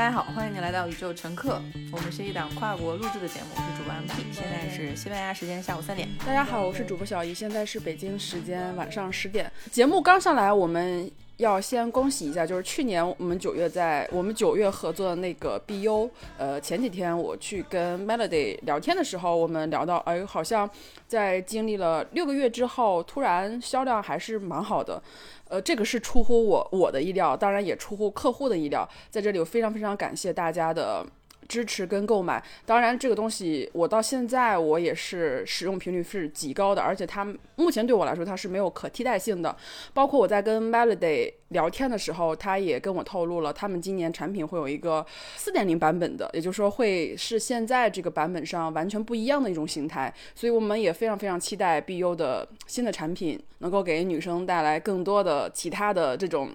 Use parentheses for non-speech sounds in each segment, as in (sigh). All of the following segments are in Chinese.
大家好，欢迎你来到宇宙乘客。我们是一档跨国录制的节目，我是主播 MP，现在是西班牙时间下午三点。大家好，我是主播小姨，现在是北京时间晚上十点。节目刚上来，我们要先恭喜一下，就是去年我们九月在我们九月合作的那个 BU，呃，前几天我去跟 Melody 聊天的时候，我们聊到，哎，好像在经历了六个月之后，突然销量还是蛮好的。呃，这个是出乎我我的意料，当然也出乎客户的意料。在这里，我非常非常感谢大家的支持跟购买。当然，这个东西我到现在我也是使用频率是极高的，而且它目前对我来说它是没有可替代性的。包括我在跟 Melody 聊天的时候，他也跟我透露了，他们今年产品会有一个四点零版本的，也就是说会是现在这个版本上完全不一样的一种形态。所以我们也非常非常期待 BU 的新的产品能够给女生带来更多的其他的这种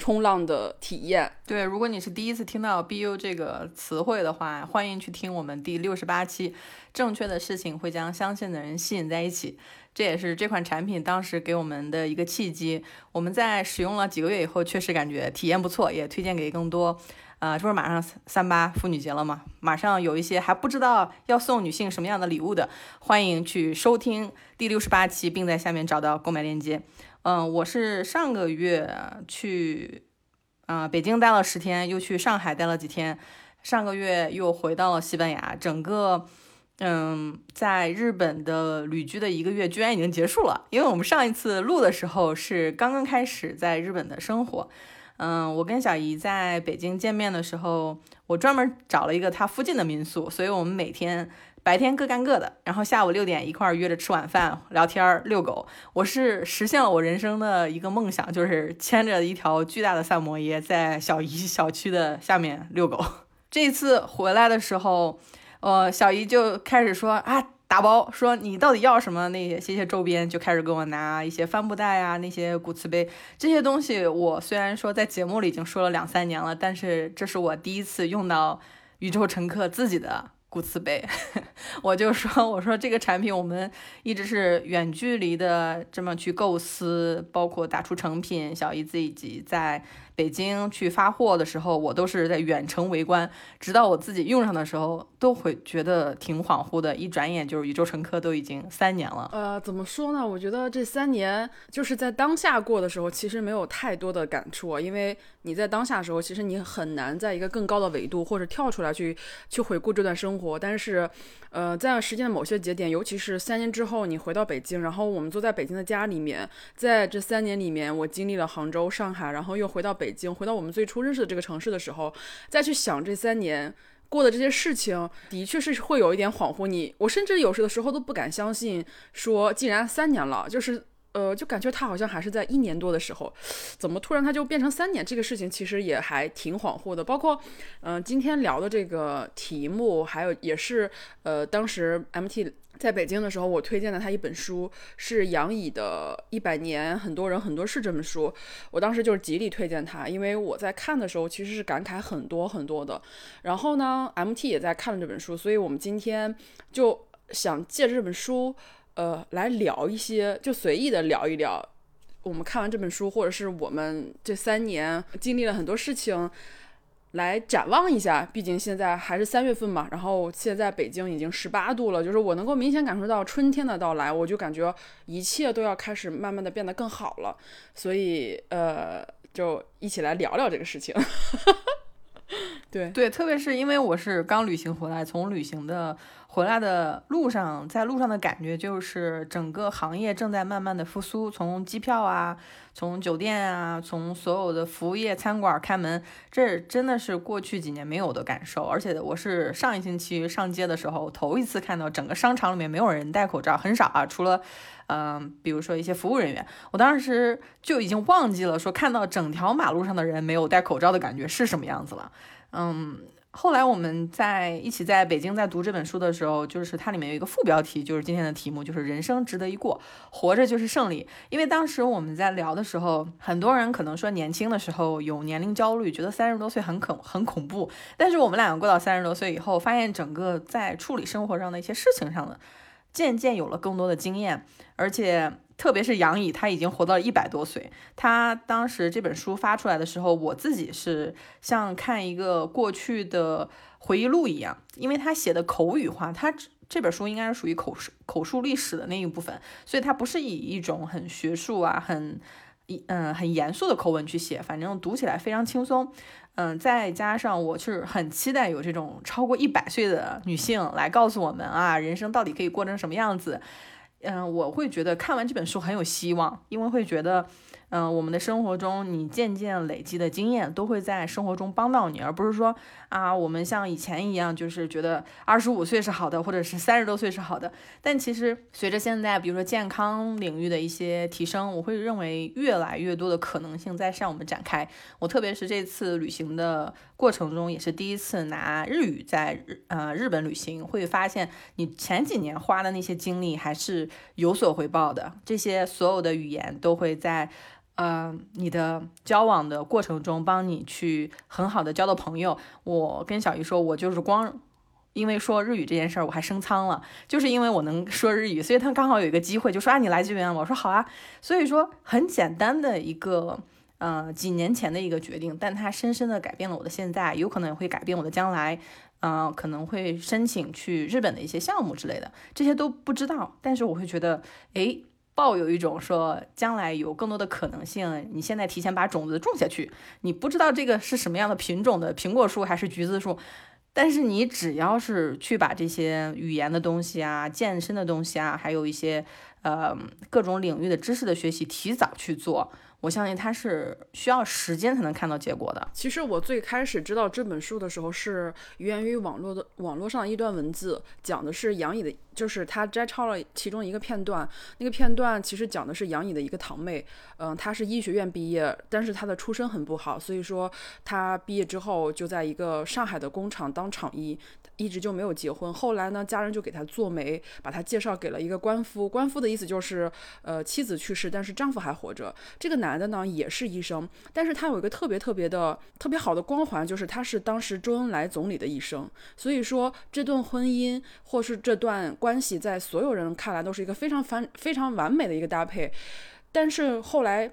冲浪的体验。对，如果你是第一次听到 BU 这个词汇的话，欢迎去听我们第六十八期。正确的事情会将相信的人吸引在一起，这也是这款产品当时给我们的一个契机。我们在使用了几个月以后，确实感觉体验不错，也推荐给更多。呃，这不是马上三八妇女节了吗？马上有一些还不知道要送女性什么样的礼物的，欢迎去收听第六十八期，并在下面找到购买链接。嗯，我是上个月去，啊，北京待了十天，又去上海待了几天，上个月又回到了西班牙，整个，嗯，在日本的旅居的一个月居然已经结束了。因为我们上一次录的时候是刚刚开始在日本的生活，嗯，我跟小姨在北京见面的时候，我专门找了一个她附近的民宿，所以我们每天。白天各干各的，然后下午六点一块儿约着吃晚饭、聊天、遛狗。我是实现了我人生的一个梦想，就是牵着一条巨大的萨摩耶在小姨小区的下面遛狗。这次回来的时候，呃，小姨就开始说啊，打包，说你到底要什么那些些周边，就开始给我拿一些帆布袋啊，那些古瓷杯这些东西。我虽然说在节目里已经说了两三年了，但是这是我第一次用到宇宙乘客自己的。古瓷杯，(laughs) 我就说，我说这个产品我们一直是远距离的这么去构思，包括打出成品，小姨子以及在北京去发货的时候，我都是在远程围观，直到我自己用上的时候，都会觉得挺恍惚的。一转眼就是宇宙乘客都已经三年了。呃，怎么说呢？我觉得这三年就是在当下过的时候，其实没有太多的感触，因为你在当下的时候，其实你很难在一个更高的维度或者跳出来去去回顾这段生活。活，但是，呃，在时间的某些节点，尤其是三年之后，你回到北京，然后我们坐在北京的家里面，在这三年里面，我经历了杭州、上海，然后又回到北京，回到我们最初认识的这个城市的时候，再去想这三年过的这些事情，的确是会有一点恍惚。你，我甚至有时的时候都不敢相信，说竟然三年了，就是。呃，就感觉他好像还是在一年多的时候，怎么突然他就变成三年？这个事情其实也还挺恍惚的。包括，嗯，今天聊的这个题目，还有也是，呃，当时 MT 在北京的时候，我推荐了他一本书，是杨乙的《一百年很多人很多事》这本书。我当时就是极力推荐他，因为我在看的时候其实是感慨很多很多的。然后呢，MT 也在看了这本书，所以我们今天就想借这本书。呃，来聊一些，就随意的聊一聊。我们看完这本书，或者是我们这三年经历了很多事情，来展望一下。毕竟现在还是三月份嘛，然后现在北京已经十八度了，就是我能够明显感受到春天的到来，我就感觉一切都要开始慢慢的变得更好了。所以，呃，就一起来聊聊这个事情。(laughs) 对对，特别是因为我是刚旅行回来，从旅行的。回来的路上，在路上的感觉就是整个行业正在慢慢的复苏，从机票啊，从酒店啊，从所有的服务业、餐馆开门，这真的是过去几年没有的感受。而且我是上一星期上街的时候，头一次看到整个商场里面没有人戴口罩，很少啊，除了，嗯，比如说一些服务人员，我当时就已经忘记了说看到整条马路上的人没有戴口罩的感觉是什么样子了，嗯。后来我们在一起在北京在读这本书的时候，就是它里面有一个副标题，就是今天的题目，就是人生值得一过，活着就是胜利。因为当时我们在聊的时候，很多人可能说年轻的时候有年龄焦虑，觉得三十多岁很恐很恐怖。但是我们两个过到三十多岁以后，发现整个在处理生活上的一些事情上的渐渐有了更多的经验，而且特别是杨乙，他已经活到了一百多岁。他当时这本书发出来的时候，我自己是像看一个过去的回忆录一样，因为他写的口语化，他这本书应该是属于口述口述历史的那一部分，所以它不是以一种很学术啊、很嗯很严肃的口吻去写，反正读起来非常轻松。嗯，再加上我是很期待有这种超过一百岁的女性来告诉我们啊，人生到底可以过成什么样子。嗯，我会觉得看完这本书很有希望，因为会觉得。嗯，我们的生活中，你渐渐累积的经验都会在生活中帮到你，而不是说啊，我们像以前一样，就是觉得二十五岁是好的，或者是三十多岁是好的。但其实随着现在，比如说健康领域的一些提升，我会认为越来越多的可能性在向我们展开。我特别是这次旅行的过程中，也是第一次拿日语在日呃日本旅行，会发现你前几年花的那些精力还是有所回报的。这些所有的语言都会在。呃，你的交往的过程中，帮你去很好的交到朋友。我跟小姨说，我就是光因为说日语这件事儿，我还升舱了，就是因为我能说日语，所以他刚好有一个机会，就说啊，你来这边，我说好啊。所以说很简单的一个，呃，几年前的一个决定，但它深深的改变了我的现在，有可能也会改变我的将来。嗯，可能会申请去日本的一些项目之类的，这些都不知道，但是我会觉得，哎。抱有一种说将来有更多的可能性，你现在提前把种子种下去，你不知道这个是什么样的品种的苹果树还是橘子树，但是你只要是去把这些语言的东西啊、健身的东西啊，还有一些呃各种领域的知识的学习提早去做。我相信他是需要时间才能看到结果的。其实我最开始知道这本书的时候，是源于网络的网络上一段文字，讲的是杨乙的，就是他摘抄了其中一个片段。那个片段其实讲的是杨乙的一个堂妹，嗯，她是医学院毕业，但是她的出身很不好，所以说她毕业之后就在一个上海的工厂当厂医。一直就没有结婚，后来呢，家人就给她做媒，把她介绍给了一个官夫。官夫的意思就是，呃，妻子去世，但是丈夫还活着。这个男男的呢，也是医生，但是他有一个特别特别的、特别好的光环，就是他是当时周恩来总理的医生。所以说，这段婚姻或是这段关系，在所有人看来都是一个非常繁、非常完美的一个搭配。但是后来。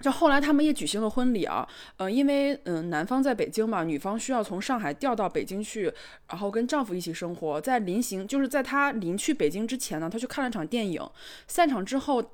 就后来他们也举行了婚礼啊，呃，因为嗯男方在北京嘛，女方需要从上海调到北京去，然后跟丈夫一起生活。在临行，就是在她临去北京之前呢，她去看了场电影，散场之后。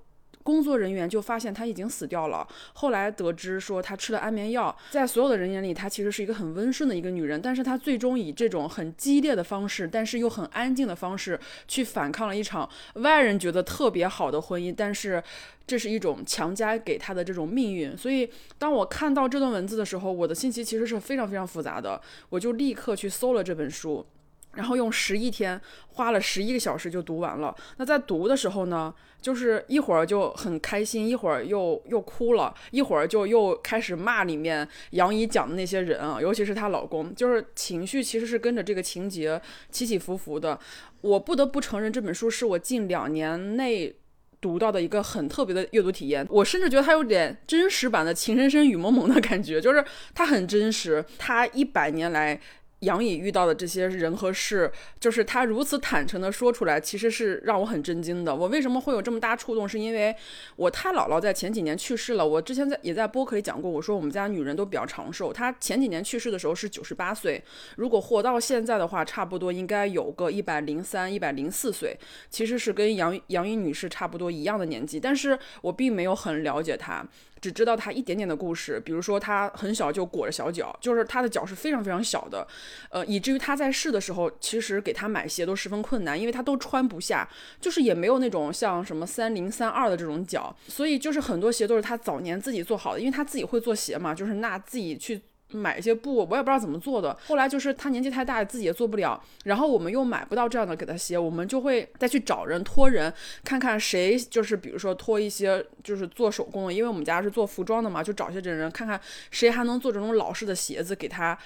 工作人员就发现他已经死掉了。后来得知说他吃了安眠药，在所有的人眼里，她其实是一个很温顺的一个女人。但是她最终以这种很激烈的方式，但是又很安静的方式，去反抗了一场外人觉得特别好的婚姻。但是这是一种强加给她的这种命运。所以当我看到这段文字的时候，我的信息其实是非常非常复杂的。我就立刻去搜了这本书。然后用十一天，花了十一个小时就读完了。那在读的时候呢，就是一会儿就很开心，一会儿又又哭了，一会儿就又开始骂里面杨怡讲的那些人啊，尤其是她老公，就是情绪其实是跟着这个情节起起伏伏的。我不得不承认，这本书是我近两年内读到的一个很特别的阅读体验。我甚至觉得它有点真实版的《情深深雨蒙蒙的感觉，就是它很真实，它一百年来。杨颖遇到的这些人和事，就是他如此坦诚的说出来，其实是让我很震惊的。我为什么会有这么大触动？是因为我太姥姥在前几年去世了。我之前在也在播客里讲过，我说我们家女人都比较长寿。她前几年去世的时候是九十八岁，如果活到现在的话，差不多应该有个一百零三、一百零四岁，其实是跟杨杨颖女士差不多一样的年纪。但是我并没有很了解她。只知道他一点点的故事，比如说他很小就裹着小脚，就是他的脚是非常非常小的，呃，以至于他在世的时候，其实给他买鞋都十分困难，因为他都穿不下，就是也没有那种像什么三零三二的这种脚，所以就是很多鞋都是他早年自己做好的，因为他自己会做鞋嘛，就是那自己去。买一些布，我也不知道怎么做的。后来就是他年纪太大，自己也做不了。然后我们又买不到这样的给他鞋，我们就会再去找人托人，看看谁就是比如说托一些就是做手工的，因为我们家是做服装的嘛，就找些这人看看谁还能做这种老式的鞋子给他。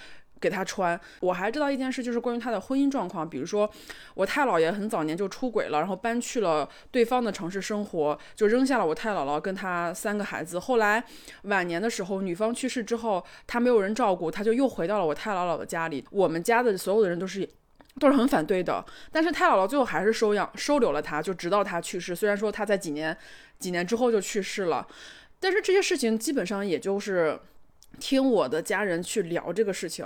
给他穿，我还知道一件事，就是关于他的婚姻状况。比如说，我太姥爷很早年就出轨了，然后搬去了对方的城市生活，就扔下了我太姥姥跟他三个孩子。后来晚年的时候，女方去世之后，他没有人照顾，他就又回到了我太姥姥的家里。我们家的所有的人都是都是很反对的。但是太姥姥最后还是收养收留了他，就直到他去世。虽然说他在几年几年之后就去世了，但是这些事情基本上也就是听我的家人去聊这个事情。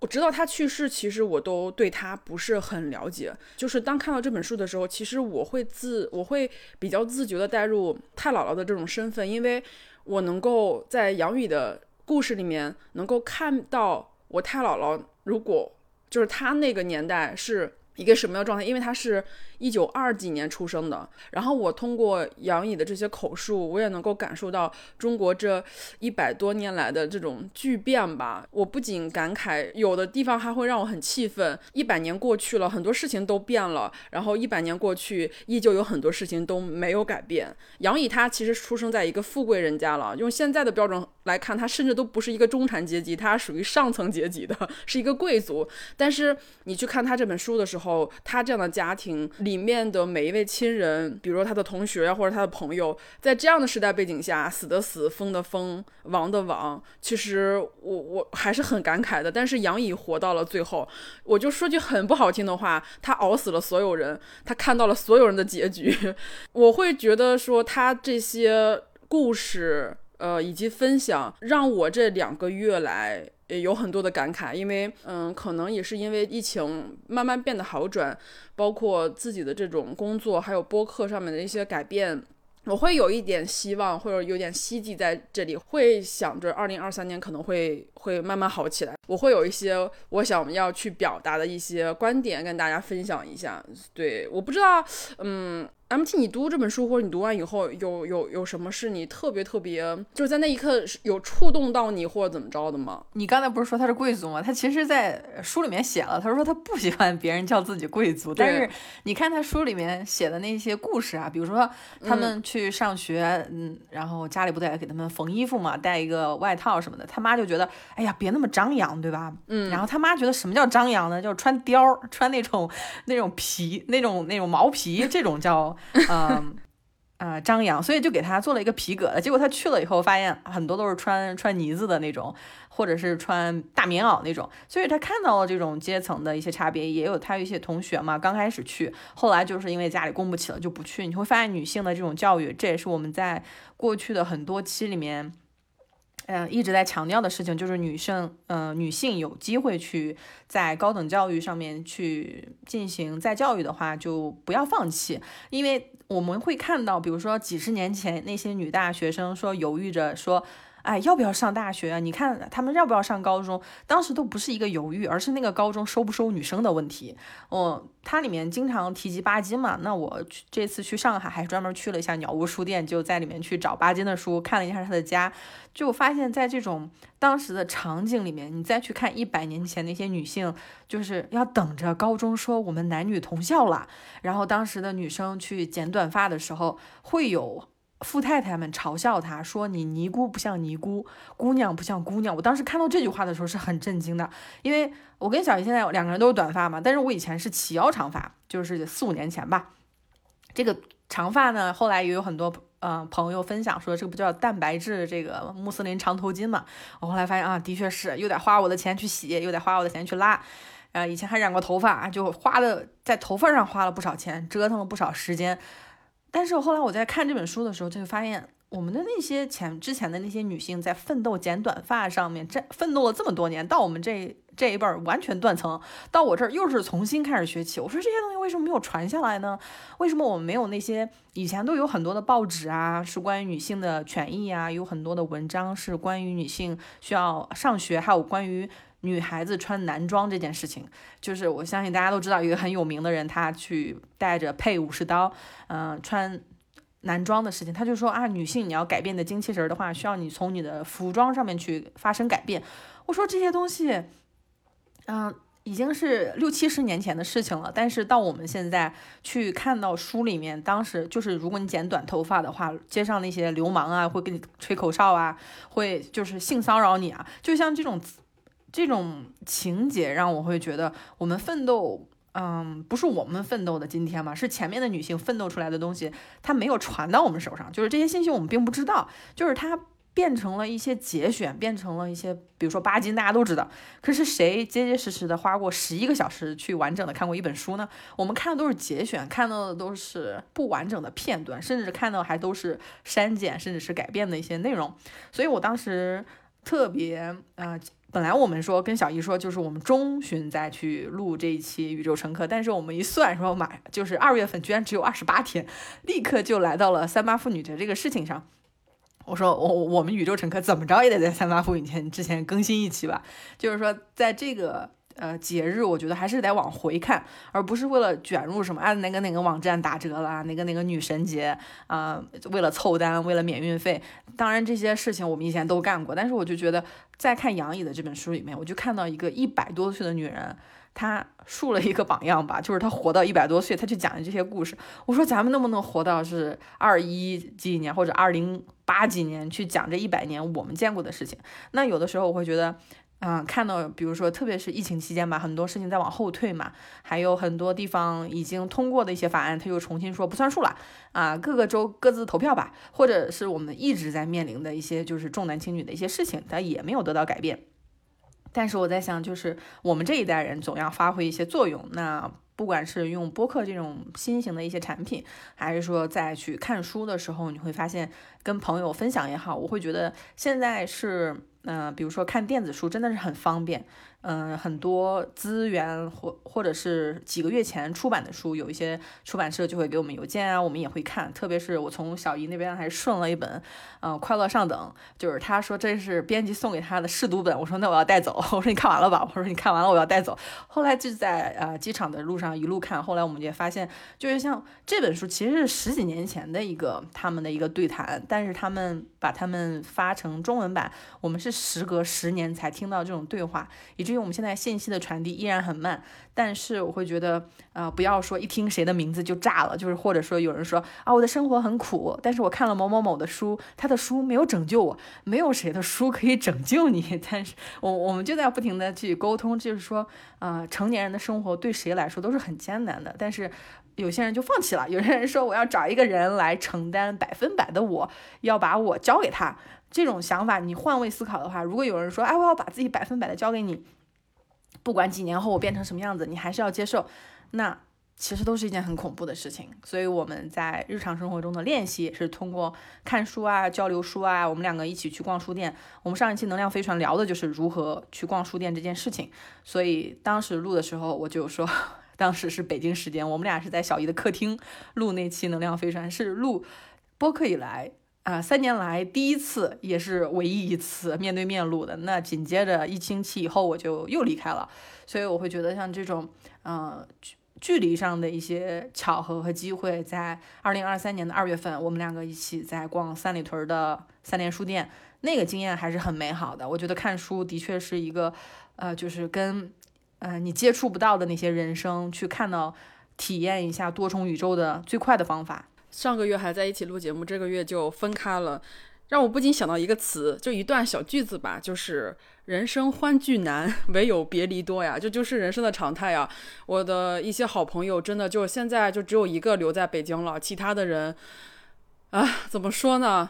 我直到他去世，其实我都对他不是很了解。就是当看到这本书的时候，其实我会自我会比较自觉的带入太姥姥的这种身份，因为我能够在杨宇的故事里面能够看到我太姥姥，如果就是他那个年代是一个什么样的状态，因为他是。一九二几年出生的，然后我通过杨乙的这些口述，我也能够感受到中国这一百多年来的这种巨变吧。我不仅感慨，有的地方还会让我很气愤。一百年过去了，很多事情都变了，然后一百年过去，依旧有很多事情都没有改变。杨乙他其实出生在一个富贵人家了，用现在的标准来看，他甚至都不是一个中产阶级，他属于上层阶级的，(laughs) 是一个贵族。但是你去看他这本书的时候，他这样的家庭。里面的每一位亲人，比如说他的同学，或者他的朋友，在这样的时代背景下，死的死，疯的疯，亡的亡，其实我我还是很感慨的。但是杨乙活到了最后，我就说句很不好听的话，他熬死了所有人，他看到了所有人的结局。(laughs) 我会觉得说他这些故事，呃，以及分享，让我这两个月来。也有很多的感慨，因为嗯，可能也是因为疫情慢慢变得好转，包括自己的这种工作，还有播客上面的一些改变，我会有一点希望，或者有点希冀在这里，会想着二零二三年可能会会慢慢好起来。我会有一些我想要去表达的一些观点跟大家分享一下。对，我不知道，嗯。M T，你读这本书或者你读完以后，有有有什么是你特别特别，就是在那一刻有触动到你或者怎么着的吗？你刚才不是说他是贵族吗？他其实，在书里面写了，他说他不喜欢别人叫自己贵族。但是你看他书里面写的那些故事啊，比如说他们去上学，嗯，然后家里不得给他们缝衣服嘛，带一个外套什么的，他妈就觉得，哎呀，别那么张扬，对吧？嗯。然后他妈觉得什么叫张扬呢？就是穿貂，穿那种那种皮，那种那种毛皮，这种叫。嗯，啊，张扬，所以就给他做了一个皮革的。结果他去了以后，发现很多都是穿穿呢子的那种，或者是穿大棉袄那种。所以他看到了这种阶层的一些差别，也有他有一些同学嘛，刚开始去，后来就是因为家里供不起了就不去。你会发现女性的这种教育，这也是我们在过去的很多期里面。嗯，一直在强调的事情就是女生，嗯，女性有机会去在高等教育上面去进行再教育的话，就不要放弃，因为我们会看到，比如说几十年前那些女大学生说犹豫着说。哎，要不要上大学啊？你看他们要不要上高中？当时都不是一个犹豫，而是那个高中收不收女生的问题。哦，它里面经常提及巴金嘛。那我这次去上海还专门去了一下鸟屋书店，就在里面去找巴金的书，看了一下他的家，就发现，在这种当时的场景里面，你再去看一百年前那些女性，就是要等着高中说我们男女同校了，然后当时的女生去剪短发的时候会有。富太太们嘲笑他说：“你尼姑不像尼姑，姑娘不像姑娘。”我当时看到这句话的时候是很震惊的，因为我跟小姨现在两个人都是短发嘛，但是我以前是齐腰长发，就是四五年前吧。这个长发呢，后来也有很多嗯朋友分享说，这个不叫蛋白质这个穆斯林长头巾嘛。我后来发现啊，的确是又得花我的钱去洗，又得花我的钱去拉。啊，以前还染过头发，就花了在头发上花了不少钱，折腾了不少时间。但是后来我在看这本书的时候，就会发现我们的那些前之前的那些女性在奋斗剪短发上面，这奋斗了这么多年，到我们这这一辈儿完全断层，到我这儿又是重新开始学起。我说这些东西为什么没有传下来呢？为什么我们没有那些以前都有很多的报纸啊，是关于女性的权益啊，有很多的文章是关于女性需要上学，还有关于。女孩子穿男装这件事情，就是我相信大家都知道一个很有名的人，他去带着配武士刀，嗯，穿男装的事情，他就说啊，女性你要改变的精气神的话，需要你从你的服装上面去发生改变。我说这些东西，嗯，已经是六七十年前的事情了，但是到我们现在去看到书里面，当时就是如果你剪短头发的话，街上那些流氓啊会给你吹口哨啊，会就是性骚扰你啊，就像这种。这种情节让我会觉得，我们奋斗，嗯，不是我们奋斗的今天嘛，是前面的女性奋斗出来的东西，它没有传到我们手上，就是这些信息我们并不知道，就是它变成了一些节选，变成了一些，比如说巴金，大家都知道。可是谁结结实实的花过十一个小时去完整的看过一本书呢？我们看的都是节选，看到的都是不完整的片段，甚至看到还都是删减，甚至是改变的一些内容。所以我当时特别，呃，本来我们说跟小姨说，就是我们中旬再去录这一期宇宙乘客，但是我们一算说马就是二月份居然只有二十八天，立刻就来到了三八妇女节这个事情上。我说我我们宇宙乘客怎么着也得在三八妇女节之前更新一期吧，就是说在这个呃节日，我觉得还是得往回看，而不是为了卷入什么啊哪个哪个网站打折啦，哪个哪个女神节啊，为了凑单，为了免运费。当然这些事情我们以前都干过，但是我就觉得在看杨乙的这本书里面，我就看到一个一百多岁的女人。他树了一个榜样吧，就是他活到一百多岁，他去讲的这些故事。我说咱们能不能活到是二一几几年或者二零八几年去讲这一百年我们见过的事情？那有的时候我会觉得，嗯，看到比如说特别是疫情期间吧，很多事情在往后退嘛，还有很多地方已经通过的一些法案，他又重新说不算数了啊，各个州各自投票吧，或者是我们一直在面临的一些就是重男轻女的一些事情，它也没有得到改变。但是我在想，就是我们这一代人总要发挥一些作用。那不管是用播客这种新型的一些产品，还是说在去看书的时候，你会发现跟朋友分享也好，我会觉得现在是，嗯，比如说看电子书真的是很方便。嗯，很多资源或或者是几个月前出版的书，有一些出版社就会给我们邮件啊，我们也会看。特别是我从小姨那边还顺了一本，嗯，《快乐上等》，就是他说这是编辑送给他的试读本，我说那我要带走。(laughs) 我说你看完了吧？我说你看完了，我要带走。后来就在呃机场的路上一路看，后来我们也发现，就是像这本书其实是十几年前的一个他们的一个对谈，但是他们把他们发成中文版，我们是时隔十年才听到这种对话，至于。我们现在信息的传递依然很慢，但是我会觉得，呃，不要说一听谁的名字就炸了，就是或者说有人说啊，我的生活很苦，但是我看了某某某的书，他的书没有拯救我，没有谁的书可以拯救你，(laughs) 但是我我们就在不停的去沟通，就是说，呃，成年人的生活对谁来说都是很艰难的，但是有些人就放弃了，有些人说我要找一个人来承担百分百的，我要把我交给他，这种想法你换位思考的话，如果有人说，哎，我要把自己百分百的交给你。不管几年后我变成什么样子，你还是要接受，那其实都是一件很恐怖的事情。所以我们在日常生活中的练习是通过看书啊、交流书啊，我们两个一起去逛书店。我们上一期能量飞船聊的就是如何去逛书店这件事情。所以当时录的时候，我就说，(laughs) 当时是北京时间，我们俩是在小姨的客厅录那期能量飞船，是录播客以来。啊，三年来第一次，也是唯一一次面对面录的。那紧接着一星期以后，我就又离开了。所以我会觉得，像这种，呃，距距离上的一些巧合和机会，在二零二三年的二月份，我们两个一起在逛三里屯的三联书店，那个经验还是很美好的。我觉得看书的确是一个，呃，就是跟，呃，你接触不到的那些人生，去看到、体验一下多重宇宙的最快的方法。上个月还在一起录节目，这个月就分开了，让我不禁想到一个词，就一段小句子吧，就是“人生欢聚难，唯有别离多”呀，这就是人生的常态呀。我的一些好朋友，真的就现在就只有一个留在北京了，其他的人，啊，怎么说呢？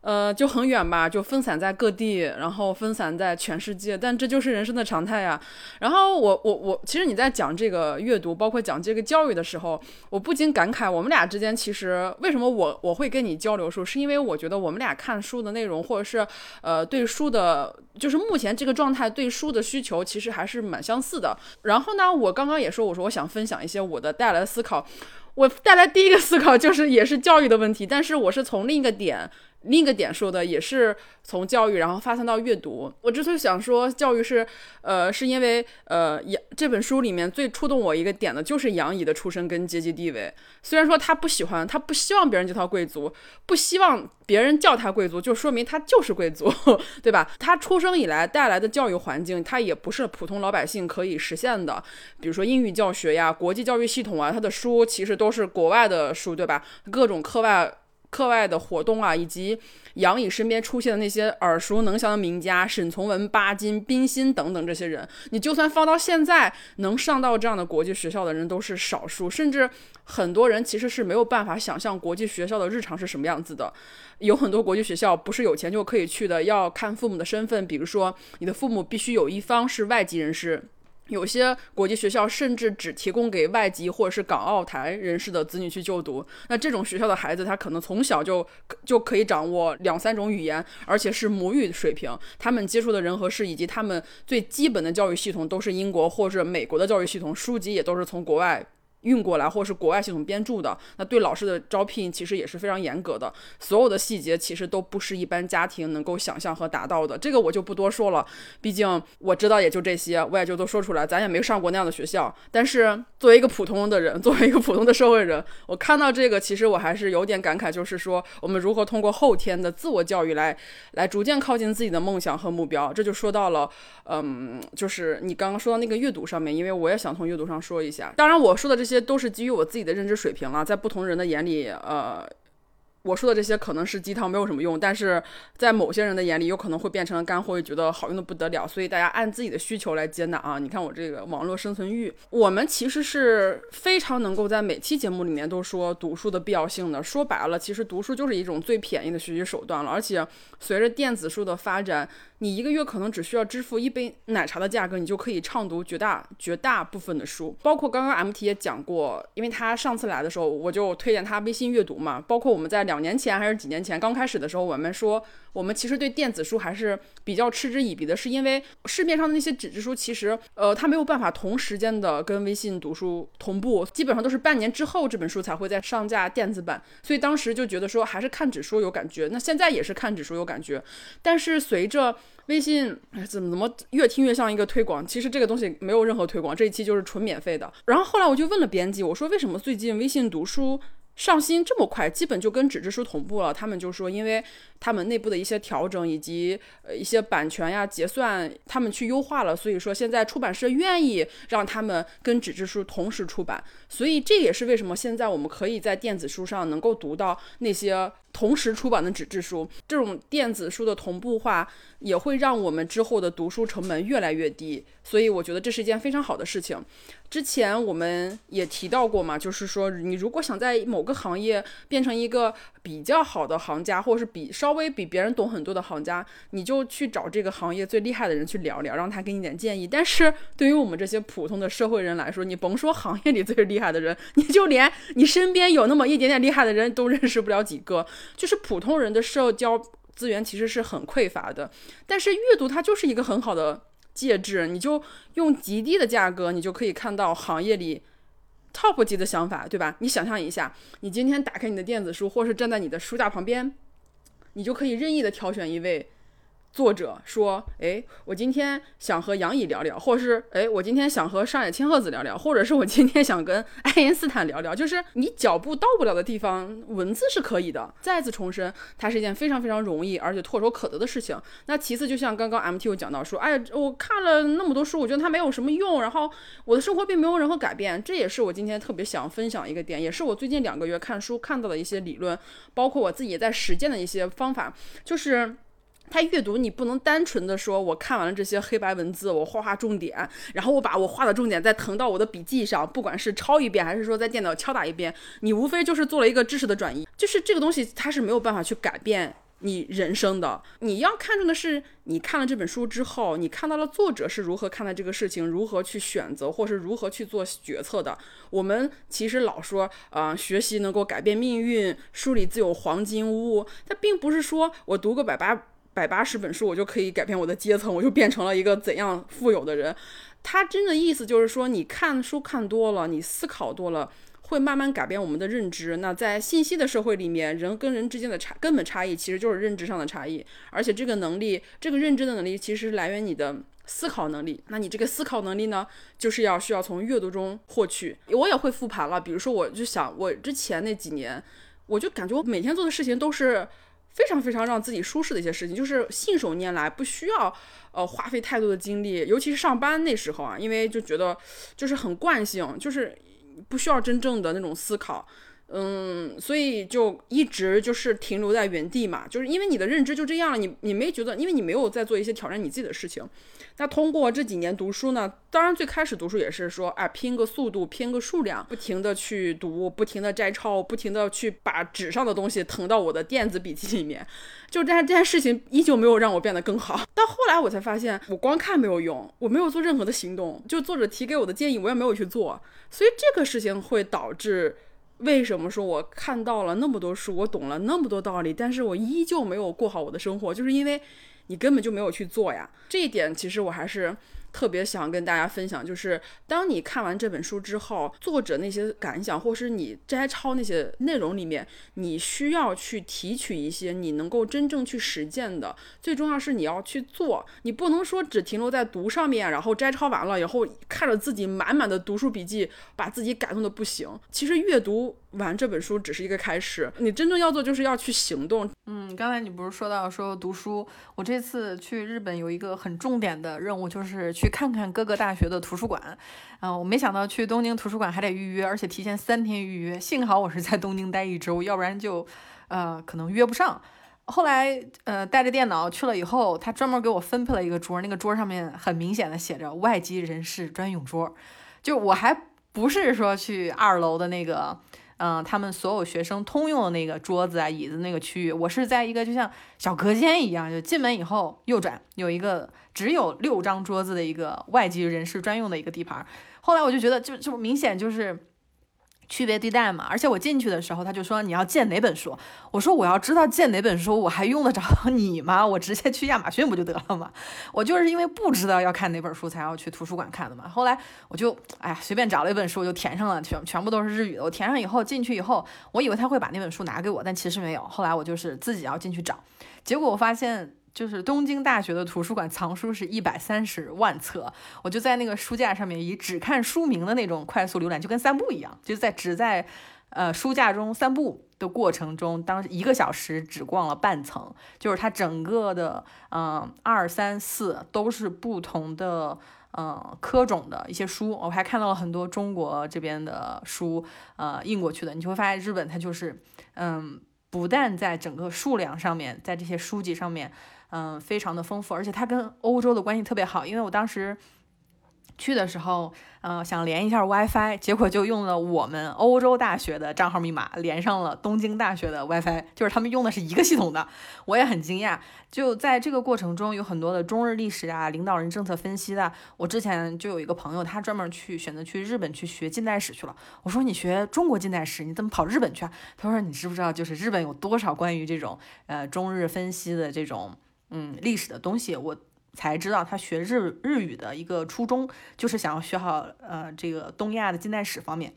呃，就很远吧，就分散在各地，然后分散在全世界，但这就是人生的常态呀。然后我我我，其实你在讲这个阅读，包括讲这个教育的时候，我不禁感慨，我们俩之间其实为什么我我会跟你交流书，是因为我觉得我们俩看书的内容，或者是呃对书的，就是目前这个状态对书的需求，其实还是蛮相似的。然后呢，我刚刚也说，我说我想分享一些我的带来的思考，我带来第一个思考就是也是教育的问题，但是我是从另一个点。另一个点说的也是从教育，然后发散到阅读。我之所以想说教育是，呃，是因为呃杨这本书里面最触动我一个点的就是杨乙的出身跟阶级地位。虽然说他不喜欢，他不希望别人叫他贵族，不希望别人叫他贵族，就说明他就是贵族，(laughs) 对吧？他出生以来带来的教育环境，他也不是普通老百姓可以实现的。比如说英语教学呀，国际教育系统啊，他的书其实都是国外的书，对吧？各种课外。课外的活动啊，以及杨乙身边出现的那些耳熟能详的名家，沈从文、巴金、冰心等等这些人，你就算放到现在，能上到这样的国际学校的人都是少数，甚至很多人其实是没有办法想象国际学校的日常是什么样子的。有很多国际学校不是有钱就可以去的，要看父母的身份，比如说你的父母必须有一方是外籍人士。有些国际学校甚至只提供给外籍或者是港澳台人士的子女去就读。那这种学校的孩子，他可能从小就就可以掌握两三种语言，而且是母语水平。他们接触的人和事，以及他们最基本的教育系统，都是英国或者美国的教育系统，书籍也都是从国外。运过来，或是国外系统编著的，那对老师的招聘其实也是非常严格的，所有的细节其实都不是一般家庭能够想象和达到的。这个我就不多说了，毕竟我知道也就这些，我也就都说出来。咱也没上过那样的学校，但是作为一个普通的人，(laughs) 作为一个普通的社会人，我看到这个，其实我还是有点感慨，就是说我们如何通过后天的自我教育来，来逐渐靠近自己的梦想和目标。这就说到了，嗯，就是你刚刚说到那个阅读上面，因为我也想从阅读上说一下。当然，我说的这些。都是基于我自己的认知水平了，在不同人的眼里，呃。我说的这些可能是鸡汤，没有什么用，但是在某些人的眼里，有可能会变成干货，觉得好用的不得了。所以大家按自己的需求来接纳啊！你看我这个网络生存欲，我们其实是非常能够在每期节目里面都说读书的必要性的。说白了，其实读书就是一种最便宜的学习手段了。而且随着电子书的发展，你一个月可能只需要支付一杯奶茶的价格，你就可以畅读绝大绝大部分的书。包括刚刚 MT 也讲过，因为他上次来的时候，我就推荐他微信阅读嘛。包括我们在两。两年前还是几年前刚开始的时候，我们说我们其实对电子书还是比较嗤之以鼻的，是因为市面上的那些纸质书其实呃它没有办法同时间的跟微信读书同步，基本上都是半年之后这本书才会再上架电子版，所以当时就觉得说还是看纸书有感觉。那现在也是看纸书有感觉，但是随着微信怎么怎么越听越像一个推广，其实这个东西没有任何推广，这一期就是纯免费的。然后后来我就问了编辑，我说为什么最近微信读书？上新这么快，基本就跟纸质书同步了。他们就说，因为他们内部的一些调整以及呃一些版权呀、结算，他们去优化了，所以说现在出版社愿意让他们跟纸质书同时出版。所以这也是为什么现在我们可以在电子书上能够读到那些同时出版的纸质书。这种电子书的同步化也会让我们之后的读书成本越来越低。所以我觉得这是一件非常好的事情。之前我们也提到过嘛，就是说你如果想在某个行业变成一个比较好的行家，或者是比稍微比别人懂很多的行家，你就去找这个行业最厉害的人去聊聊，让他给你点建议。但是对于我们这些普通的社会人来说，你甭说行业里最厉害的人，你就连你身边有那么一点点厉害的人都认识不了几个，就是普通人的社交资源其实是很匮乏的。但是阅读它就是一个很好的。介质，你就用极低的价格，你就可以看到行业里 top 级的想法，对吧？你想象一下，你今天打开你的电子书，或是站在你的书架旁边，你就可以任意的挑选一位。作者说：“哎，我今天想和杨乙聊聊，或者是哎，我今天想和上野千鹤子聊聊，或者是我今天想跟爱因斯坦聊聊。就是你脚步到不了的地方，文字是可以的。再次重申，它是一件非常非常容易而且唾手可得的事情。那其次，就像刚刚 MTU 讲到说，哎，我看了那么多书，我觉得它没有什么用，然后我的生活并没有任何改变。这也是我今天特别想分享一个点，也是我最近两个月看书看到的一些理论，包括我自己在实践的一些方法，就是。”他阅读，你不能单纯的说，我看完了这些黑白文字，我画画重点，然后我把我画的重点再腾到我的笔记上，不管是抄一遍，还是说在电脑敲打一遍，你无非就是做了一个知识的转移，就是这个东西它是没有办法去改变你人生的。你要看重的是，你看了这本书之后，你看到了作者是如何看待这个事情，如何去选择，或是如何去做决策的。我们其实老说，啊，学习能够改变命运，书里自有黄金屋，它并不是说我读个百八。百八十本书，我就可以改变我的阶层，我就变成了一个怎样富有的人。他真的意思就是说，你看书看多了，你思考多了，会慢慢改变我们的认知。那在信息的社会里面，人跟人之间的差根本差异，其实就是认知上的差异。而且这个能力，这个认知的能力，其实来源你的思考能力。那你这个思考能力呢，就是要需要从阅读中获取。我也会复盘了，比如说，我就想我之前那几年，我就感觉我每天做的事情都是。非常非常让自己舒适的一些事情，就是信手拈来，不需要呃花费太多的精力，尤其是上班那时候啊，因为就觉得就是很惯性，就是不需要真正的那种思考。嗯，所以就一直就是停留在原地嘛，就是因为你的认知就这样了，你你没觉得，因为你没有在做一些挑战你自己的事情。那通过这几年读书呢，当然最开始读书也是说，哎，拼个速度，拼个数量，不停的去读，不停的摘抄，不停的去把纸上的东西腾到我的电子笔记里面。就但是这件事情依旧没有让我变得更好。到后来我才发现，我光看没有用，我没有做任何的行动，就作者提给我的建议我也没有去做，所以这个事情会导致。为什么说我看到了那么多书，我懂了那么多道理，但是我依旧没有过好我的生活，就是因为你根本就没有去做呀。这一点其实我还是。特别想跟大家分享，就是当你看完这本书之后，作者那些感想，或是你摘抄那些内容里面，你需要去提取一些你能够真正去实践的。最重要是你要去做，你不能说只停留在读上面，然后摘抄完了以后，看着自己满满的读书笔记，把自己感动的不行。其实阅读完这本书只是一个开始，你真正要做就是要去行动。嗯，刚才你不是说到说读书，我这次去日本有一个很重点的任务，就是去看看各个大学的图书馆。啊，我没想到去东京图书馆还得预约，而且提前三天预约。幸好我是在东京待一周，要不然就呃可能约不上。后来呃带着电脑去了以后，他专门给我分配了一个桌，那个桌上面很明显的写着外籍人士专用桌。就我还不是说去二楼的那个。嗯，他们所有学生通用的那个桌子啊、椅子那个区域，我是在一个就像小隔间一样，就进门以后右转有一个只有六张桌子的一个外籍人士专用的一个地盘。后来我就觉得，就就明显就是。区别对待嘛，而且我进去的时候，他就说你要借哪本书，我说我要知道借哪本书，我还用得着你吗？(laughs) 我直接去亚马逊不就得了吗？我就是因为不知道要看哪本书才要去图书馆看的嘛。后来我就哎呀随便找了一本书我就填上了，全全部都是日语的。我填上以后进去以后，我以为他会把那本书拿给我，但其实没有。后来我就是自己要进去找，结果我发现。就是东京大学的图书馆藏书是一百三十万册，我就在那个书架上面以只看书名的那种快速浏览，就跟散步一样，就在只在呃书架中散步的过程中，当一个小时只逛了半层，就是它整个的嗯二三四都是不同的嗯科种的一些书，我还看到了很多中国这边的书呃印过去的，你就会发现日本它就是嗯不但在整个数量上面，在这些书籍上面。嗯，非常的丰富，而且它跟欧洲的关系特别好。因为我当时去的时候，嗯，想连一下 WiFi，结果就用了我们欧洲大学的账号密码连上了东京大学的 WiFi，就是他们用的是一个系统的。我也很惊讶。就在这个过程中，有很多的中日历史啊、领导人政策分析的。我之前就有一个朋友，他专门去选择去日本去学近代史去了。我说你学中国近代史，你怎么跑日本去啊？他说你知不知道，就是日本有多少关于这种呃中日分析的这种。嗯，历史的东西我才知道，他学日日语的一个初衷就是想要学好呃这个东亚的近代史方面。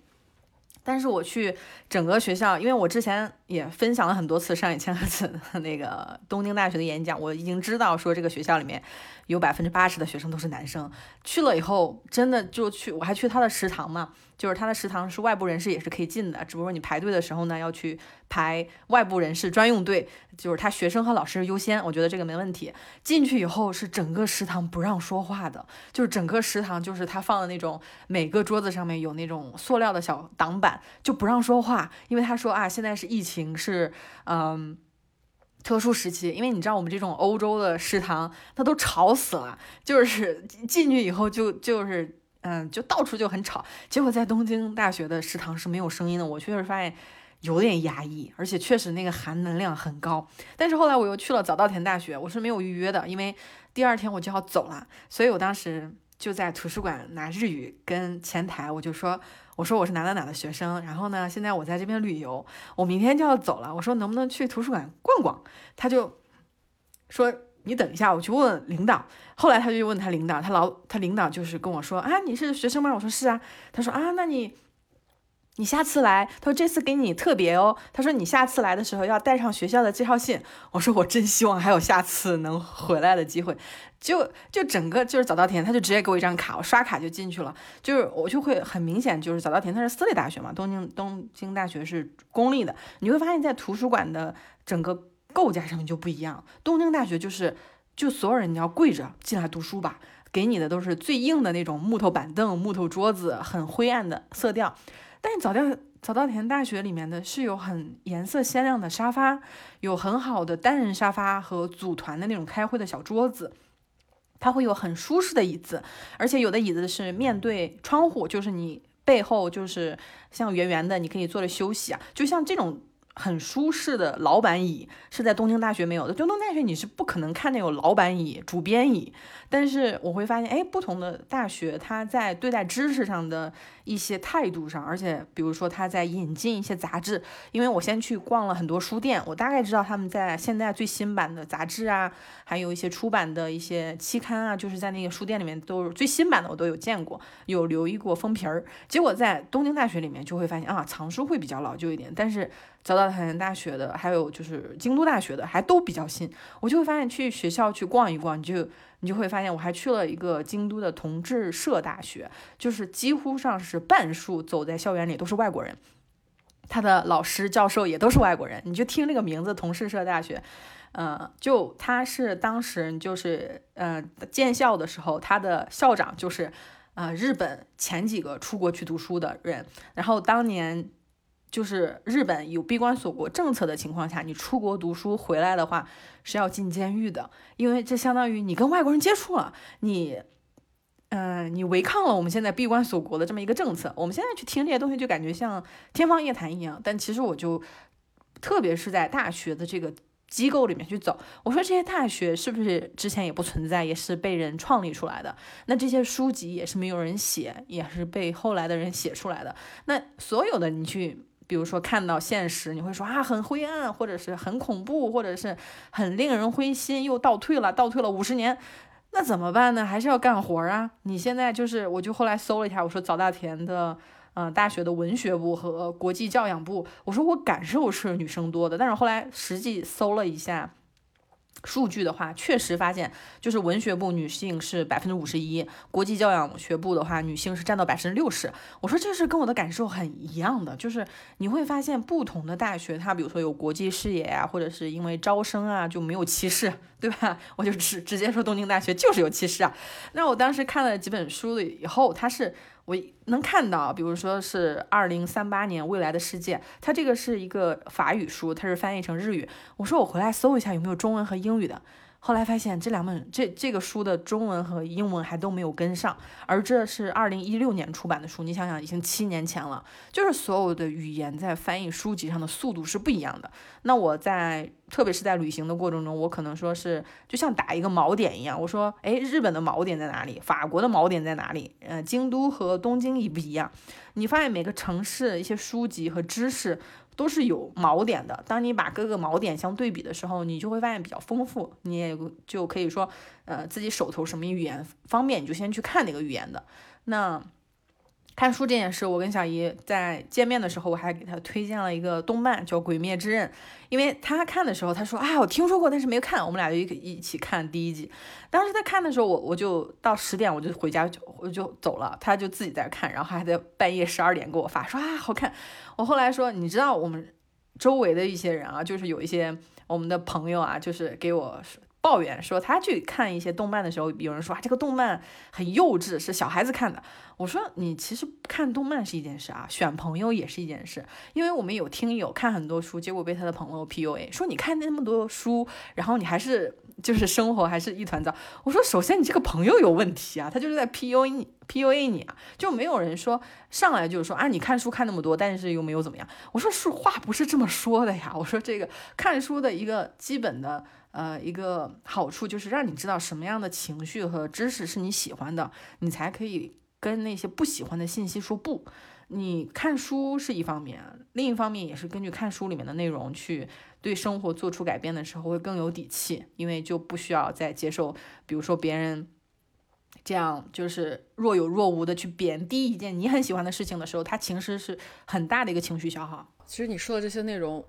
但是我去整个学校，因为我之前也分享了很多次上野千鹤子那个东京大学的演讲，我已经知道说这个学校里面有百分之八十的学生都是男生。去了以后，真的就去，我还去他的食堂嘛。就是他的食堂是外部人士也是可以进的，只不过你排队的时候呢，要去排外部人士专用队，就是他学生和老师优先，我觉得这个没问题。进去以后是整个食堂不让说话的，就是整个食堂就是他放的那种每个桌子上面有那种塑料的小挡板，就不让说话，因为他说啊，现在是疫情，是嗯特殊时期，因为你知道我们这种欧洲的食堂，他都吵死了，就是进去以后就就是。嗯，就到处就很吵，结果在东京大学的食堂是没有声音的。我确实发现有点压抑，而且确实那个含能量很高。但是后来我又去了早稻田大学，我是没有预约的，因为第二天我就要走了，所以我当时就在图书馆拿日语跟前台我就说，我说我是哪哪哪的学生，然后呢，现在我在这边旅游，我明天就要走了，我说能不能去图书馆逛逛？他就说。你等一下，我去问问领导。后来他就问他领导，他老他领导就是跟我说啊，你是学生吗？我说是啊。他说啊，那你你下次来，他说这次给你特别哦。他说你下次来的时候要带上学校的介绍信。我说我真希望还有下次能回来的机会。就就整个就是早稻田，他就直接给我一张卡，我刷卡就进去了。就是我就会很明显，就是早稻田它是私立大学嘛，东京东京大学是公立的。你会发现在图书馆的整个。构架上面就不一样，东京大学就是就所有人你要跪着进来读书吧，给你的都是最硬的那种木头板凳、木头桌子，很灰暗的色调。但是早稻早稻田大学里面的是有很颜色鲜亮的沙发，有很好的单人沙发和组团的那种开会的小桌子，它会有很舒适的椅子，而且有的椅子是面对窗户，就是你背后就是像圆圆的，你可以坐着休息啊，就像这种。很舒适的老板椅是在东京大学没有的。东京大学你是不可能看见有老板椅、主编椅，但是我会发现，哎，不同的大学它在对待知识上的一些态度上，而且比如说他在引进一些杂志，因为我先去逛了很多书店，我大概知道他们在现在最新版的杂志啊，还有一些出版的一些期刊啊，就是在那个书店里面都最新版的我都有见过，有留意过封皮儿。结果在东京大学里面就会发现啊，藏书会比较老旧一点，但是。早稻田大学的，还有就是京都大学的，还都比较新。我就会发现去学校去逛一逛，你就你就会发现，我还去了一个京都的同志社大学，就是几乎上是半数走在校园里都是外国人，他的老师教授也都是外国人。你就听这个名字，同志社大学，呃，就他是当时就是呃建校的时候，他的校长就是呃日本前几个出国去读书的人，然后当年。就是日本有闭关锁国政策的情况下，你出国读书回来的话是要进监狱的，因为这相当于你跟外国人接触了，你，嗯，你违抗了我们现在闭关锁国的这么一个政策。我们现在去听这些东西就感觉像天方夜谭一样，但其实我就，特别是在大学的这个机构里面去走，我说这些大学是不是之前也不存在，也是被人创立出来的？那这些书籍也是没有人写，也是被后来的人写出来的。那所有的你去。比如说看到现实，你会说啊很灰暗，或者是很恐怖，或者是很令人灰心，又倒退了，倒退了五十年，那怎么办呢？还是要干活啊！你现在就是，我就后来搜了一下，我说早大田的，嗯，大学的文学部和国际教养部，我说我感受是女生多的，但是后来实际搜了一下。数据的话，确实发现就是文学部女性是百分之五十一，国际教养学部的话，女性是占到百分之六十。我说这是跟我的感受很一样的，就是你会发现不同的大学，它比如说有国际视野啊，或者是因为招生啊就没有歧视，对吧？我就直直接说东京大学就是有歧视啊。那我当时看了几本书了以后，它是。我能看到，比如说是二零三八年未来的世界，它这个是一个法语书，它是翻译成日语。我说我回来搜一下有没有中文和英语的。后来发现这两本这这个书的中文和英文还都没有跟上，而这是二零一六年出版的书，你想想已经七年前了，就是所有的语言在翻译书籍上的速度是不一样的。那我在特别是在旅行的过程中，我可能说是就像打一个锚点一样，我说哎，日本的锚点在哪里？法国的锚点在哪里？呃，京都和东京一不一样？你发现每个城市一些书籍和知识。都是有锚点的。当你把各个锚点相对比的时候，你就会发现比较丰富。你也就可以说，呃，自己手头什么语言方便，你就先去看哪个语言的。那。看书这件事，我跟小姨在见面的时候，我还给她推荐了一个动漫，叫《鬼灭之刃》，因为她看的时候，她说啊，我听说过，但是没看。我们俩就一一起看第一集。当时在看的时候，我我就到十点我就回家就我就走了，她就自己在看，然后还在半夜十二点给我发说啊好看。我后来说，你知道我们周围的一些人啊，就是有一些我们的朋友啊，就是给我。抱怨说他去看一些动漫的时候，有人说啊这个动漫很幼稚，是小孩子看的。我说你其实看动漫是一件事啊，选朋友也是一件事。因为我们有听友看很多书，结果被他的朋友 PUA，说你看那么多书，然后你还是就是生活还是一团糟。我说首先你这个朋友有问题啊，他就是在 PUA 你，PUA 你啊，就没有人说上来就是说啊你看书看那么多，但是又没有怎么样。我说是话不是这么说的呀，我说这个看书的一个基本的。呃，一个好处就是让你知道什么样的情绪和知识是你喜欢的，你才可以跟那些不喜欢的信息说不。你看书是一方面，另一方面也是根据看书里面的内容去对生活做出改变的时候会更有底气，因为就不需要再接受，比如说别人这样就是若有若无的去贬低一件你很喜欢的事情的时候，它其实是很大的一个情绪消耗。其实你说的这些内容。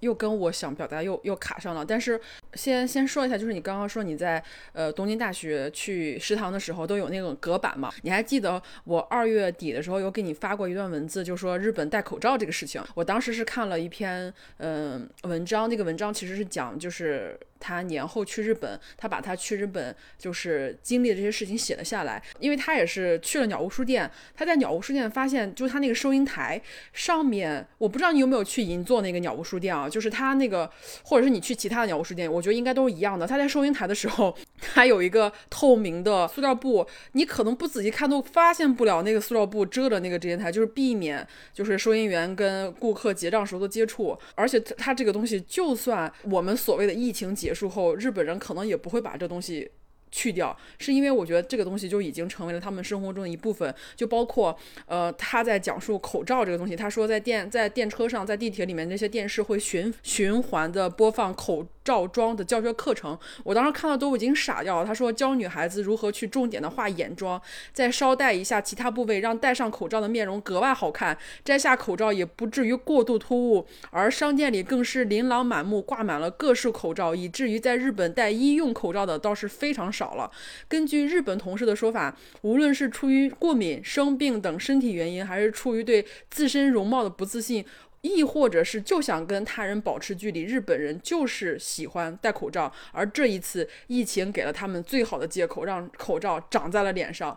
又跟我想表达又又卡上了，但是先先说一下，就是你刚刚说你在呃东京大学去食堂的时候都有那种隔板嘛？你还记得我二月底的时候有给你发过一段文字，就说日本戴口罩这个事情。我当时是看了一篇嗯文章，那个文章其实是讲就是他年后去日本，他把他去日本就是经历的这些事情写了下来。因为他也是去了鸟屋书店，他在鸟屋书店发现，就是他那个收银台上面，我不知道你有没有去银座那个鸟屋书店啊，就是他那个，或者是你去其他的鸟屋书店，我觉得应该都是一样的。他在收银台的时候，他有一个透明的塑料布，你可能不仔细看都发现不了那个塑料布遮着那个折叠台，就是避免就是收银员跟顾客结账时候的接触。而且他这个东西，就算我们所谓的疫情结结束后，日本人可能也不会把这东西。去掉，是因为我觉得这个东西就已经成为了他们生活中的一部分，就包括呃他在讲述口罩这个东西，他说在电在电车上，在地铁里面那些电视会循循环的播放口罩妆的教学课程，我当时看到都已经傻掉了。他说教女孩子如何去重点的画眼妆，再捎带一下其他部位，让戴上口罩的面容格外好看，摘下口罩也不至于过度突兀。而商店里更是琳琅满目，挂满了各式口罩，以至于在日本戴医用口罩的倒是非常。少了。根据日本同事的说法，无论是出于过敏、生病等身体原因，还是出于对自身容貌的不自信，亦或者是就想跟他人保持距离，日本人就是喜欢戴口罩。而这一次疫情给了他们最好的借口，让口罩长在了脸上。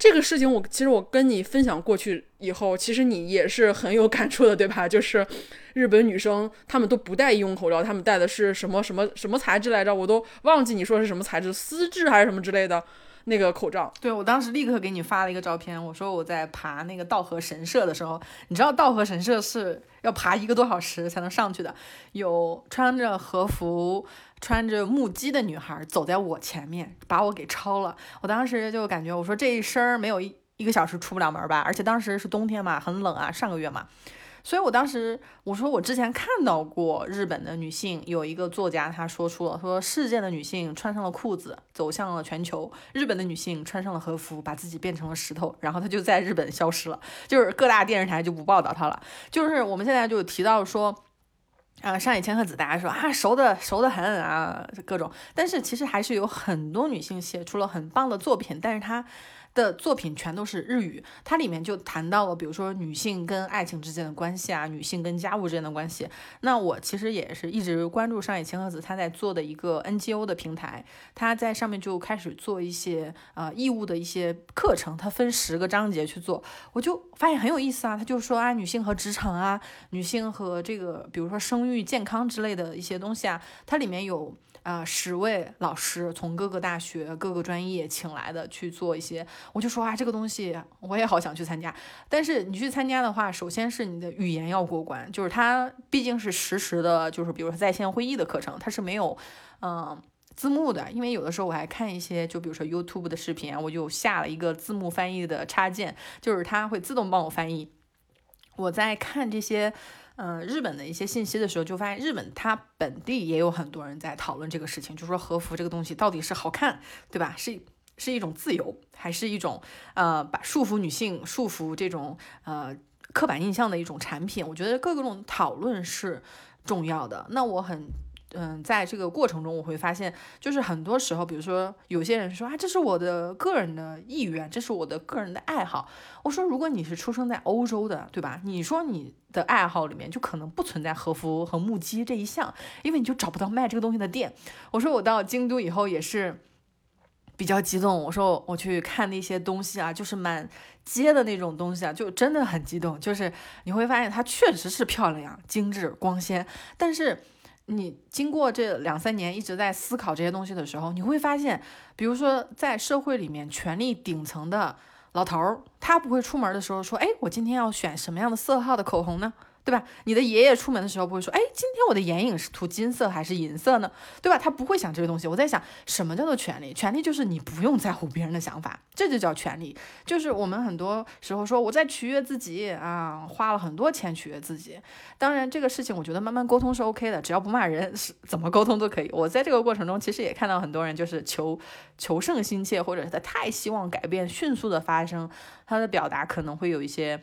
这个事情，我其实我跟你分享过去以后，其实你也是很有感触的，对吧？就是日本女生她们都不戴医用口罩，她们戴的是什么什么什么材质来着？我都忘记你说是什么材质，丝质还是什么之类的那个口罩。对我当时立刻给你发了一个照片，我说我在爬那个道和神社的时候，你知道道和神社是要爬一个多小时才能上去的，有穿着和服。穿着木屐的女孩走在我前面，把我给超了。我当时就感觉，我说这一身没有一一个小时出不了门吧？而且当时是冬天嘛，很冷啊，上个月嘛。所以我当时我说，我之前看到过日本的女性，有一个作家他说出了，说世界的女性穿上了裤子，走向了全球；日本的女性穿上了和服，把自己变成了石头，然后她就在日本消失了，就是各大电视台就不报道她了。就是我们现在就提到说。啊，上野千鹤子，大家说啊，熟的熟的很啊，各种，但是其实还是有很多女性写出了很棒的作品，但是她。的作品全都是日语，它里面就谈到了，比如说女性跟爱情之间的关系啊，女性跟家务之间的关系。那我其实也是一直关注上野千鹤子她在做的一个 NGO 的平台，她在上面就开始做一些呃义务的一些课程，他分十个章节去做，我就发现很有意思啊。她就说啊，女性和职场啊，女性和这个比如说生育健康之类的一些东西啊，它里面有。啊，十位老师从各个大学、各个专业请来的去做一些，我就说啊，这个东西我也好想去参加。但是你去参加的话，首先是你的语言要过关，就是它毕竟是实时的，就是比如说在线会议的课程，它是没有嗯字幕的。因为有的时候我还看一些，就比如说 YouTube 的视频啊，我就下了一个字幕翻译的插件，就是它会自动帮我翻译。我在看这些。呃，日本的一些信息的时候，就发现日本它本地也有很多人在讨论这个事情，就说和服这个东西到底是好看，对吧？是是一种自由，还是一种呃把束缚女性、束缚这种呃刻板印象的一种产品？我觉得各种讨论是重要的。那我很。嗯，在这个过程中，我会发现，就是很多时候，比如说有些人说啊，这是我的个人的意愿，这是我的个人的爱好。我说，如果你是出生在欧洲的，对吧？你说你的爱好里面就可能不存在和服和木屐这一项，因为你就找不到卖这个东西的店。我说我到京都以后也是比较激动，我说我去看那些东西啊，就是满街的那种东西啊，就真的很激动。就是你会发现它确实是漂亮、精致、光鲜，但是。你经过这两三年一直在思考这些东西的时候，你会发现，比如说在社会里面，权力顶层的老头儿，他不会出门的时候说：“哎，我今天要选什么样的色号的口红呢？”对吧？你的爷爷出门的时候不会说，哎，今天我的眼影是涂金色还是银色呢？对吧？他不会想这个东西。我在想，什么叫做权利？权利就是你不用在乎别人的想法，这就叫权利。就是我们很多时候说我在取悦自己啊，花了很多钱取悦自己。当然，这个事情我觉得慢慢沟通是 OK 的，只要不骂人，是怎么沟通都可以。我在这个过程中其实也看到很多人就是求求胜心切，或者是他太希望改变迅速的发生，他的表达可能会有一些。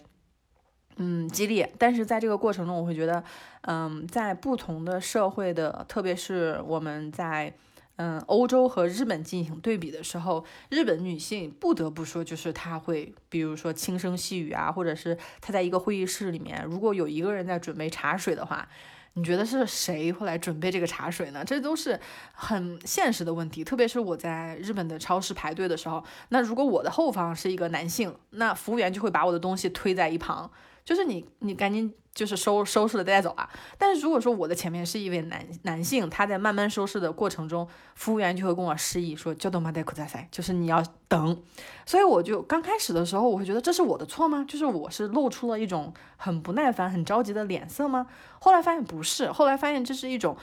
嗯，激烈，但是在这个过程中，我会觉得，嗯，在不同的社会的，特别是我们在，嗯，欧洲和日本进行对比的时候，日本女性不得不说，就是她会，比如说轻声细语啊，或者是她在一个会议室里面，如果有一个人在准备茶水的话。你觉得是谁会来准备这个茶水呢？这都是很现实的问题。特别是我在日本的超市排队的时候，那如果我的后方是一个男性，那服务员就会把我的东西推在一旁，就是你你赶紧。就是收收拾了带走啊！但是如果说我的前面是一位男男性，他在慢慢收拾的过程中，服务员就会跟我示意说：“叫动马代库在塞，就是你要等。”所以我就刚开始的时候，我会觉得这是我的错吗？就是我是露出了一种很不耐烦、很着急的脸色吗？后来发现不是，后来发现这是一种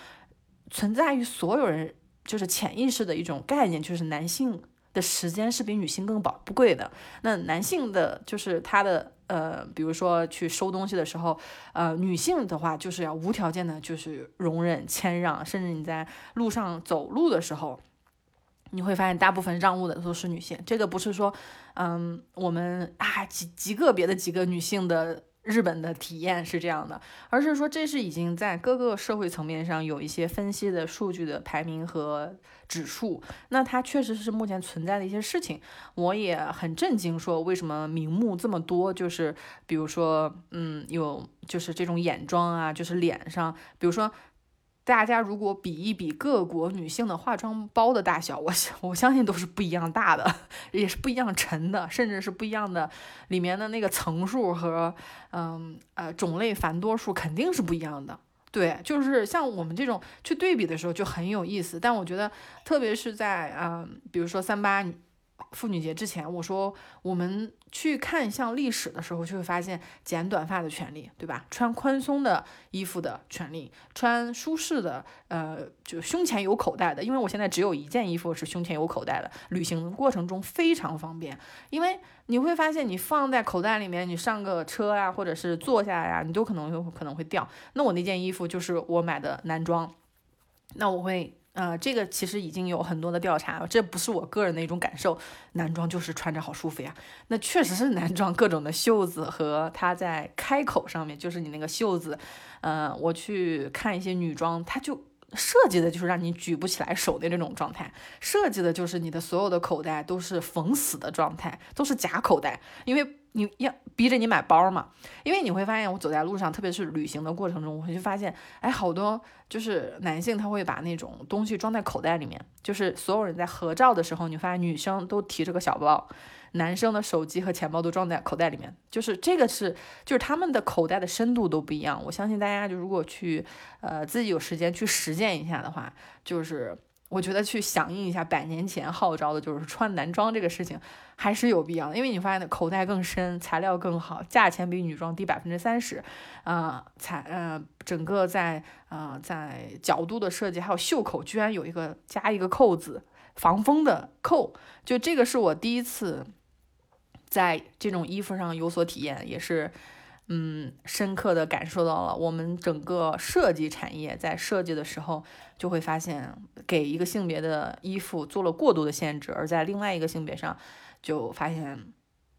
存在于所有人就是潜意识的一种概念，就是男性的时间是比女性更宝贵的。那男性的就是他的。呃，比如说去收东西的时候，呃，女性的话就是要无条件的，就是容忍、谦让，甚至你在路上走路的时候，你会发现大部分让路的都是女性。这个不是说，嗯，我们啊极极个别的几个女性的。日本的体验是这样的，而是说这是已经在各个社会层面上有一些分析的数据的排名和指数，那它确实是目前存在的一些事情。我也很震惊，说为什么名目这么多，就是比如说，嗯，有就是这种眼妆啊，就是脸上，比如说。大家如果比一比各国女性的化妆包的大小，我我相信都是不一样大的，也是不一样沉的，甚至是不一样的，里面的那个层数和嗯呃种类繁多数肯定是不一样的。对，就是像我们这种去对比的时候就很有意思。但我觉得，特别是在嗯，比如说三八。妇女节之前，我说我们去看向历史的时候，就会发现剪短发的权利，对吧？穿宽松的衣服的权利，穿舒适的，呃，就胸前有口袋的。因为我现在只有一件衣服是胸前有口袋的，旅行过程中非常方便。因为你会发现，你放在口袋里面，你上个车呀，或者是坐下呀，你都可能有可能会掉。那我那件衣服就是我买的男装，那我会。呃，这个其实已经有很多的调查，这不是我个人的一种感受。男装就是穿着好舒服呀，那确实是男装各种的袖子和它在开口上面，就是你那个袖子，呃，我去看一些女装，它就设计的就是让你举不起来手的那种状态，设计的就是你的所有的口袋都是缝死的状态，都是假口袋，因为。你要逼着你买包嘛？因为你会发现，我走在路上，特别是旅行的过程中，我会发现，哎，好多就是男性他会把那种东西装在口袋里面。就是所有人在合照的时候，你发现女生都提着个小包，男生的手机和钱包都装在口袋里面。就是这个是，就是他们的口袋的深度都不一样。我相信大家就如果去，呃，自己有时间去实践一下的话，就是。我觉得去响应一下百年前号召的，就是穿男装这个事情，还是有必要的。因为你发现的口袋更深，材料更好，价钱比女装低百分之三十，啊，材呃整个在呃在角度的设计，还有袖口居然有一个加一个扣子防风的扣，就这个是我第一次在这种衣服上有所体验，也是。嗯，深刻的感受到了，我们整个设计产业在设计的时候，就会发现给一个性别的衣服做了过度的限制，而在另外一个性别上，就发现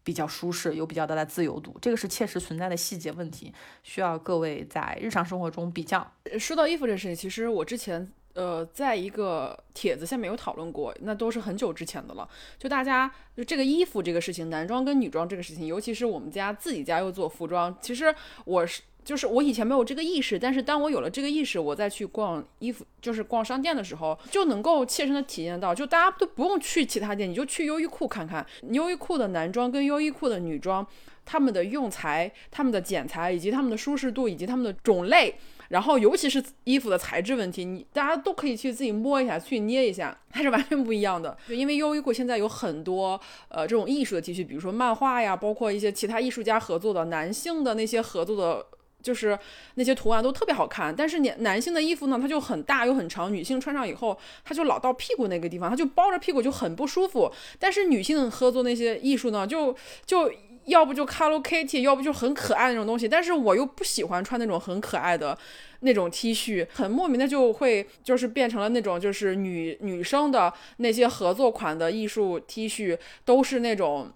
比较舒适，有比较大的自由度。这个是切实存在的细节问题，需要各位在日常生活中比较。说到衣服这事情，其实我之前。呃，在一个帖子下面有讨论过，那都是很久之前的了。就大家就这个衣服这个事情，男装跟女装这个事情，尤其是我们家自己家又做服装，其实我是就是我以前没有这个意识，但是当我有了这个意识，我再去逛衣服，就是逛商店的时候，就能够切身的体验到，就大家都不用去其他店，你就去优衣库看看，优衣库的男装跟优衣库的女装，他们的用材、他们的剪裁以及他们的舒适度以及他们的种类。然后，尤其是衣服的材质问题，你大家都可以去自己摸一下，去捏一下，它是完全不一样的。就因为优衣库现在有很多呃这种艺术的 T 恤，比如说漫画呀，包括一些其他艺术家合作的男性的那些合作的，就是那些图案都特别好看。但是男男性的衣服呢，它就很大又很长，女性穿上以后，它就老到屁股那个地方，它就包着屁股就很不舒服。但是女性合作那些艺术呢，就就。要不就 Hello Kitty，要不就很可爱那种东西，但是我又不喜欢穿那种很可爱的那种 T 恤，很莫名的就会就是变成了那种就是女女生的那些合作款的艺术 T 恤都是那种。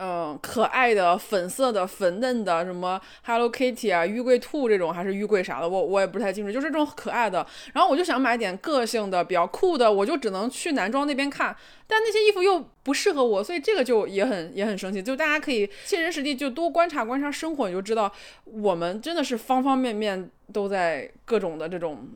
嗯，可爱的、粉色的、粉嫩的，什么 Hello Kitty 啊、玉桂兔这种，还是玉桂啥的，我我也不太清楚，就是这种可爱的。然后我就想买点个性的、比较酷的，我就只能去男装那边看，但那些衣服又不适合我，所以这个就也很也很生气。就大家可以切身实地就多观察观察生活，你就知道我们真的是方方面面都在各种的这种。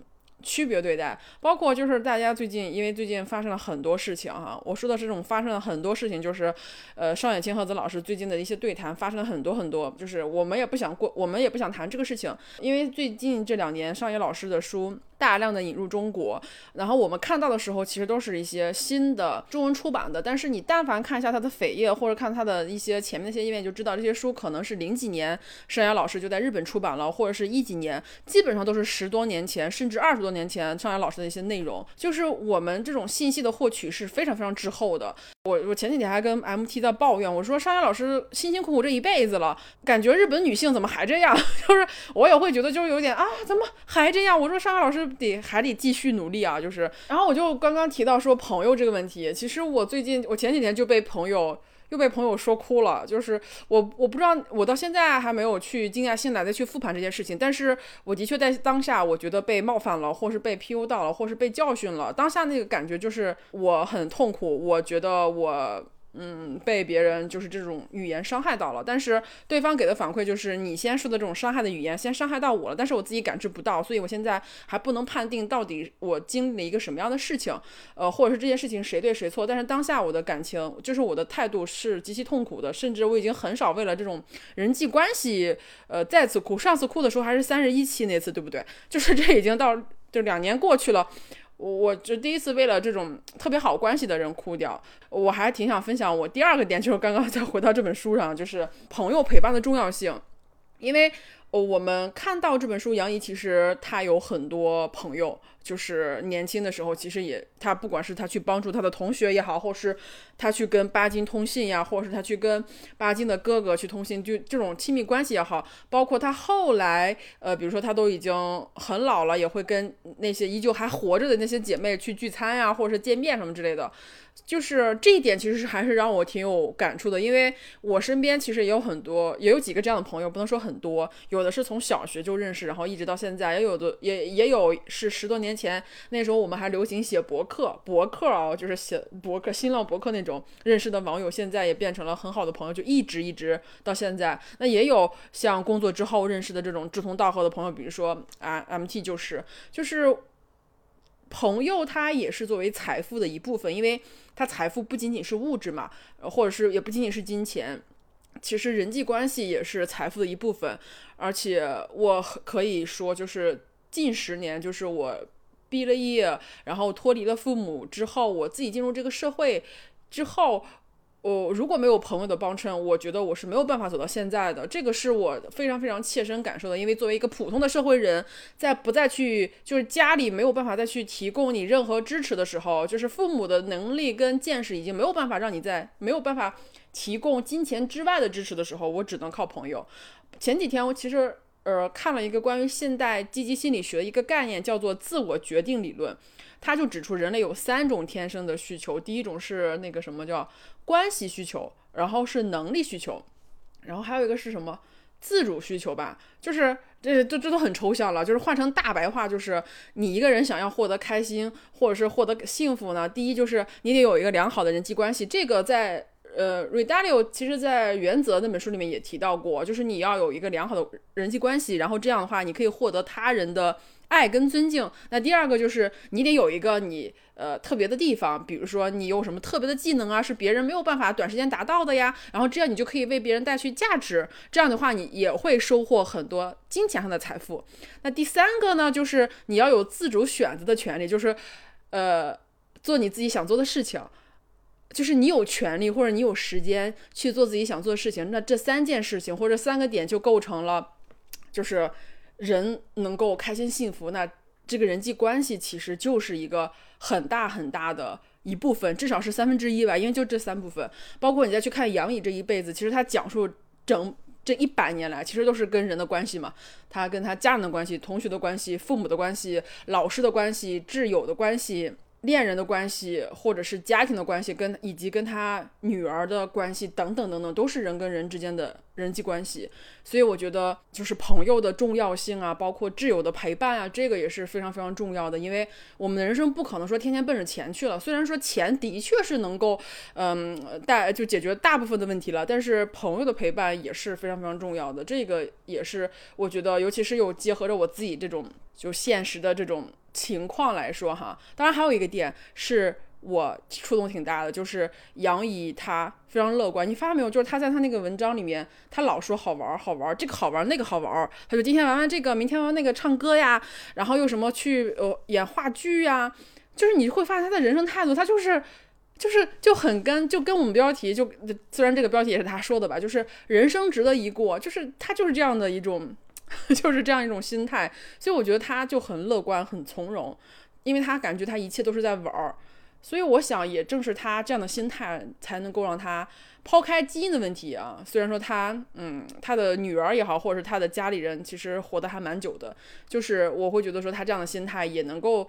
区别对待，包括就是大家最近，因为最近发生了很多事情哈，我说的这种发生了很多事情，就是，呃，上野千鹤子老师最近的一些对谈发生了很多很多，就是我们也不想过，我们也不想谈这个事情，因为最近这两年，上野老师的书。大量的引入中国，然后我们看到的时候，其实都是一些新的中文出版的。但是你但凡看一下它的扉页，或者看它的一些前面那些页面，就知道这些书可能是零几年盛阳老师就在日本出版了，或者是一几年，基本上都是十多年前，甚至二十多年前盛阳老师的一些内容。就是我们这种信息的获取是非常非常滞后的。我我前几天还跟 MT 在抱怨，我说尚阳老师辛辛苦苦这一辈子了，感觉日本女性怎么还这样？(laughs) 就是我也会觉得就是有点啊，怎么还这样？我说尚阳老师。得还得继续努力啊！就是，然后我就刚刚提到说朋友这个问题，其实我最近我前几天就被朋友又被朋友说哭了，就是我我不知道我到现在还没有去静下心来再去复盘这件事情，但是我的确在当下我觉得被冒犯了，或是被 PU 到了，或是被教训了，当下那个感觉就是我很痛苦，我觉得我。嗯，被别人就是这种语言伤害到了，但是对方给的反馈就是你先说的这种伤害的语言先伤害到我了，但是我自己感知不到，所以我现在还不能判定到底我经历了一个什么样的事情，呃，或者是这件事情谁对谁错。但是当下我的感情就是我的态度是极其痛苦的，甚至我已经很少为了这种人际关系，呃，再次哭。上次哭的时候还是三十一期那次，对不对？就是这已经到就两年过去了。我我就第一次为了这种特别好关系的人哭掉，我还挺想分享我第二个点，就是刚刚再回到这本书上，就是朋友陪伴的重要性，因为。哦，我们看到这本书，杨怡其实他有很多朋友，就是年轻的时候，其实也他不管是他去帮助他的同学也好，或是他去跟巴金通信呀，或者是他去跟巴金的哥哥去通信，就这种亲密关系也好，包括他后来，呃，比如说他都已经很老了，也会跟那些依旧还活着的那些姐妹去聚餐呀，或者是见面什么之类的。就是这一点，其实是还是让我挺有感触的，因为我身边其实也有很多，也有几个这样的朋友，不能说很多，有的是从小学就认识，然后一直到现在，也有的也也有是十多年前那时候我们还流行写博客，博客啊，就是写博客、新浪博客那种认识的网友，现在也变成了很好的朋友，就一直一直到现在。那也有像工作之后认识的这种志同道合的朋友，比如说啊，MT 就是就是朋友，他也是作为财富的一部分，因为。他财富不仅仅是物质嘛，或者是也不仅仅是金钱，其实人际关系也是财富的一部分。而且我可以说，就是近十年，就是我毕了业，然后脱离了父母之后，我自己进入这个社会之后。我如果没有朋友的帮衬，我觉得我是没有办法走到现在的。这个是我非常非常切身感受的。因为作为一个普通的社会人，在不再去就是家里没有办法再去提供你任何支持的时候，就是父母的能力跟见识已经没有办法让你在没有办法提供金钱之外的支持的时候，我只能靠朋友。前几天我其实呃看了一个关于现代积极心理学的一个概念，叫做自我决定理论。他就指出，人类有三种天生的需求，第一种是那个什么叫关系需求，然后是能力需求，然后还有一个是什么自主需求吧？就是这这这都很抽象了，就是换成大白话，就是你一个人想要获得开心或者是获得幸福呢，第一就是你得有一个良好的人际关系。这个在呃 r e d a l i o 其实在原则那本书里面也提到过，就是你要有一个良好的人际关系，然后这样的话你可以获得他人的。爱跟尊敬，那第二个就是你得有一个你呃特别的地方，比如说你有什么特别的技能啊，是别人没有办法短时间达到的呀，然后这样你就可以为别人带去价值，这样的话你也会收获很多金钱上的财富。那第三个呢，就是你要有自主选择的权利，就是呃做你自己想做的事情，就是你有权利或者你有时间去做自己想做的事情。那这三件事情或者三个点就构成了，就是。人能够开心幸福，那这个人际关系其实就是一个很大很大的一部分，至少是三分之一吧。因为就这三部分，包括你再去看杨颖这一辈子，其实他讲述整这一百年来，其实都是跟人的关系嘛。他跟他家人的关系、同学的关系、父母的关系、老师的关系、挚友的关系，恋人的关系，或者是家庭的关系，跟以及跟他女儿的关系等等等等，都是人跟人之间的人际关系。所以我觉得，就是朋友的重要性啊，包括挚友的陪伴啊，这个也是非常非常重要的。因为我们的人生不可能说天天奔着钱去了。虽然说钱的确是能够，嗯，带就解决大部分的问题了，但是朋友的陪伴也是非常非常重要的。这个也是我觉得，尤其是有结合着我自己这种就现实的这种。情况来说哈，当然还有一个点是我触动挺大的，就是杨怡她非常乐观。你发现没有？就是她在她那个文章里面，她老说好玩好玩，这个好玩那个好玩。她就今天玩玩这个，明天玩那个唱歌呀，然后又什么去呃演话剧呀，就是你会发现她的人生态度，她就是就是就很跟就跟我们标题就虽然这个标题也是他说的吧，就是人生值得一过，就是他就是这样的一种。(laughs) 就是这样一种心态，所以我觉得他就很乐观、很从容，因为他感觉他一切都是在玩儿。所以我想，也正是他这样的心态，才能够让他抛开基因的问题啊。虽然说他，嗯，他的女儿也好，或者是他的家里人，其实活得还蛮久的。就是我会觉得说，他这样的心态也能够，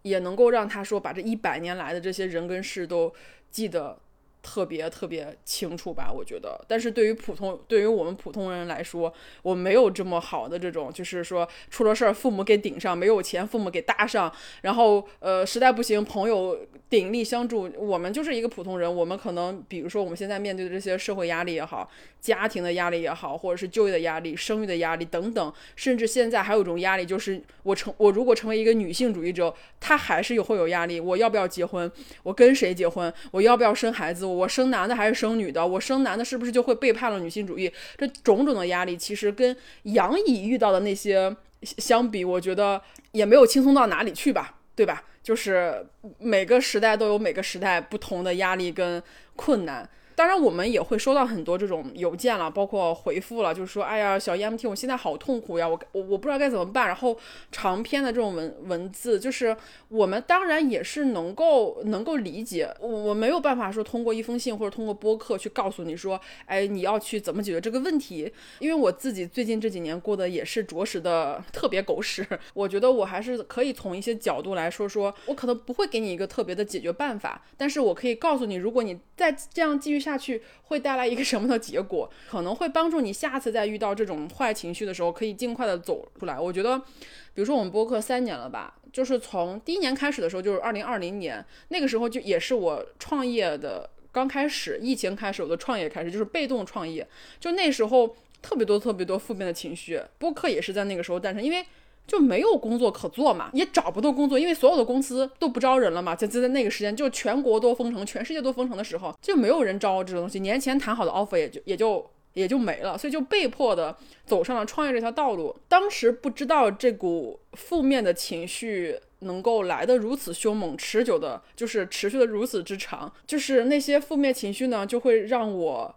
也能够让他说，把这一百年来的这些人跟事都记得。特别特别清楚吧，我觉得。但是对于普通，对于我们普通人来说，我没有这么好的这种，就是说出了事儿父母给顶上，没有钱父母给搭上，然后呃实在不行朋友鼎力相助。我们就是一个普通人，我们可能比如说我们现在面对的这些社会压力也好，家庭的压力也好，或者是就业的压力、生育的压力等等，甚至现在还有一种压力，就是我成我如果成为一个女性主义者，她还是有会有压力。我要不要结婚？我跟谁结婚？我要不要生孩子？我生男的还是生女的？我生男的是不是就会背叛了女性主义？这种种的压力，其实跟杨乙遇到的那些相比，我觉得也没有轻松到哪里去吧，对吧？就是每个时代都有每个时代不同的压力跟困难。当然，我们也会收到很多这种邮件了，包括回复了，就是说，哎呀，小 E M T，我现在好痛苦呀，我我我不知道该怎么办。然后长篇的这种文文字，就是我们当然也是能够能够理解，我我没有办法说通过一封信或者通过播客去告诉你说，哎，你要去怎么解决这个问题。因为我自己最近这几年过得也是着实的特别狗屎，(laughs) 我觉得我还是可以从一些角度来说说，我可能不会给你一个特别的解决办法，但是我可以告诉你，如果你再这样继续。下去会带来一个什么的结果？可能会帮助你下次再遇到这种坏情绪的时候，可以尽快的走出来。我觉得，比如说我们播客三年了吧，就是从第一年开始的时候，就是二零二零年那个时候，就也是我创业的刚开始，疫情开始我的创业开始，就是被动创业，就那时候特别多特别多负面的情绪，播客也是在那个时候诞生，因为。就没有工作可做嘛，也找不到工作，因为所有的公司都不招人了嘛。就就在那个时间，就全国都封城，全世界都封城的时候，就没有人招这个东西。年前谈好的 offer 也就也就也就没了，所以就被迫的走上了创业这条道路。当时不知道这股负面的情绪能够来的如此凶猛、持久的，就是持续的如此之长。就是那些负面情绪呢，就会让我。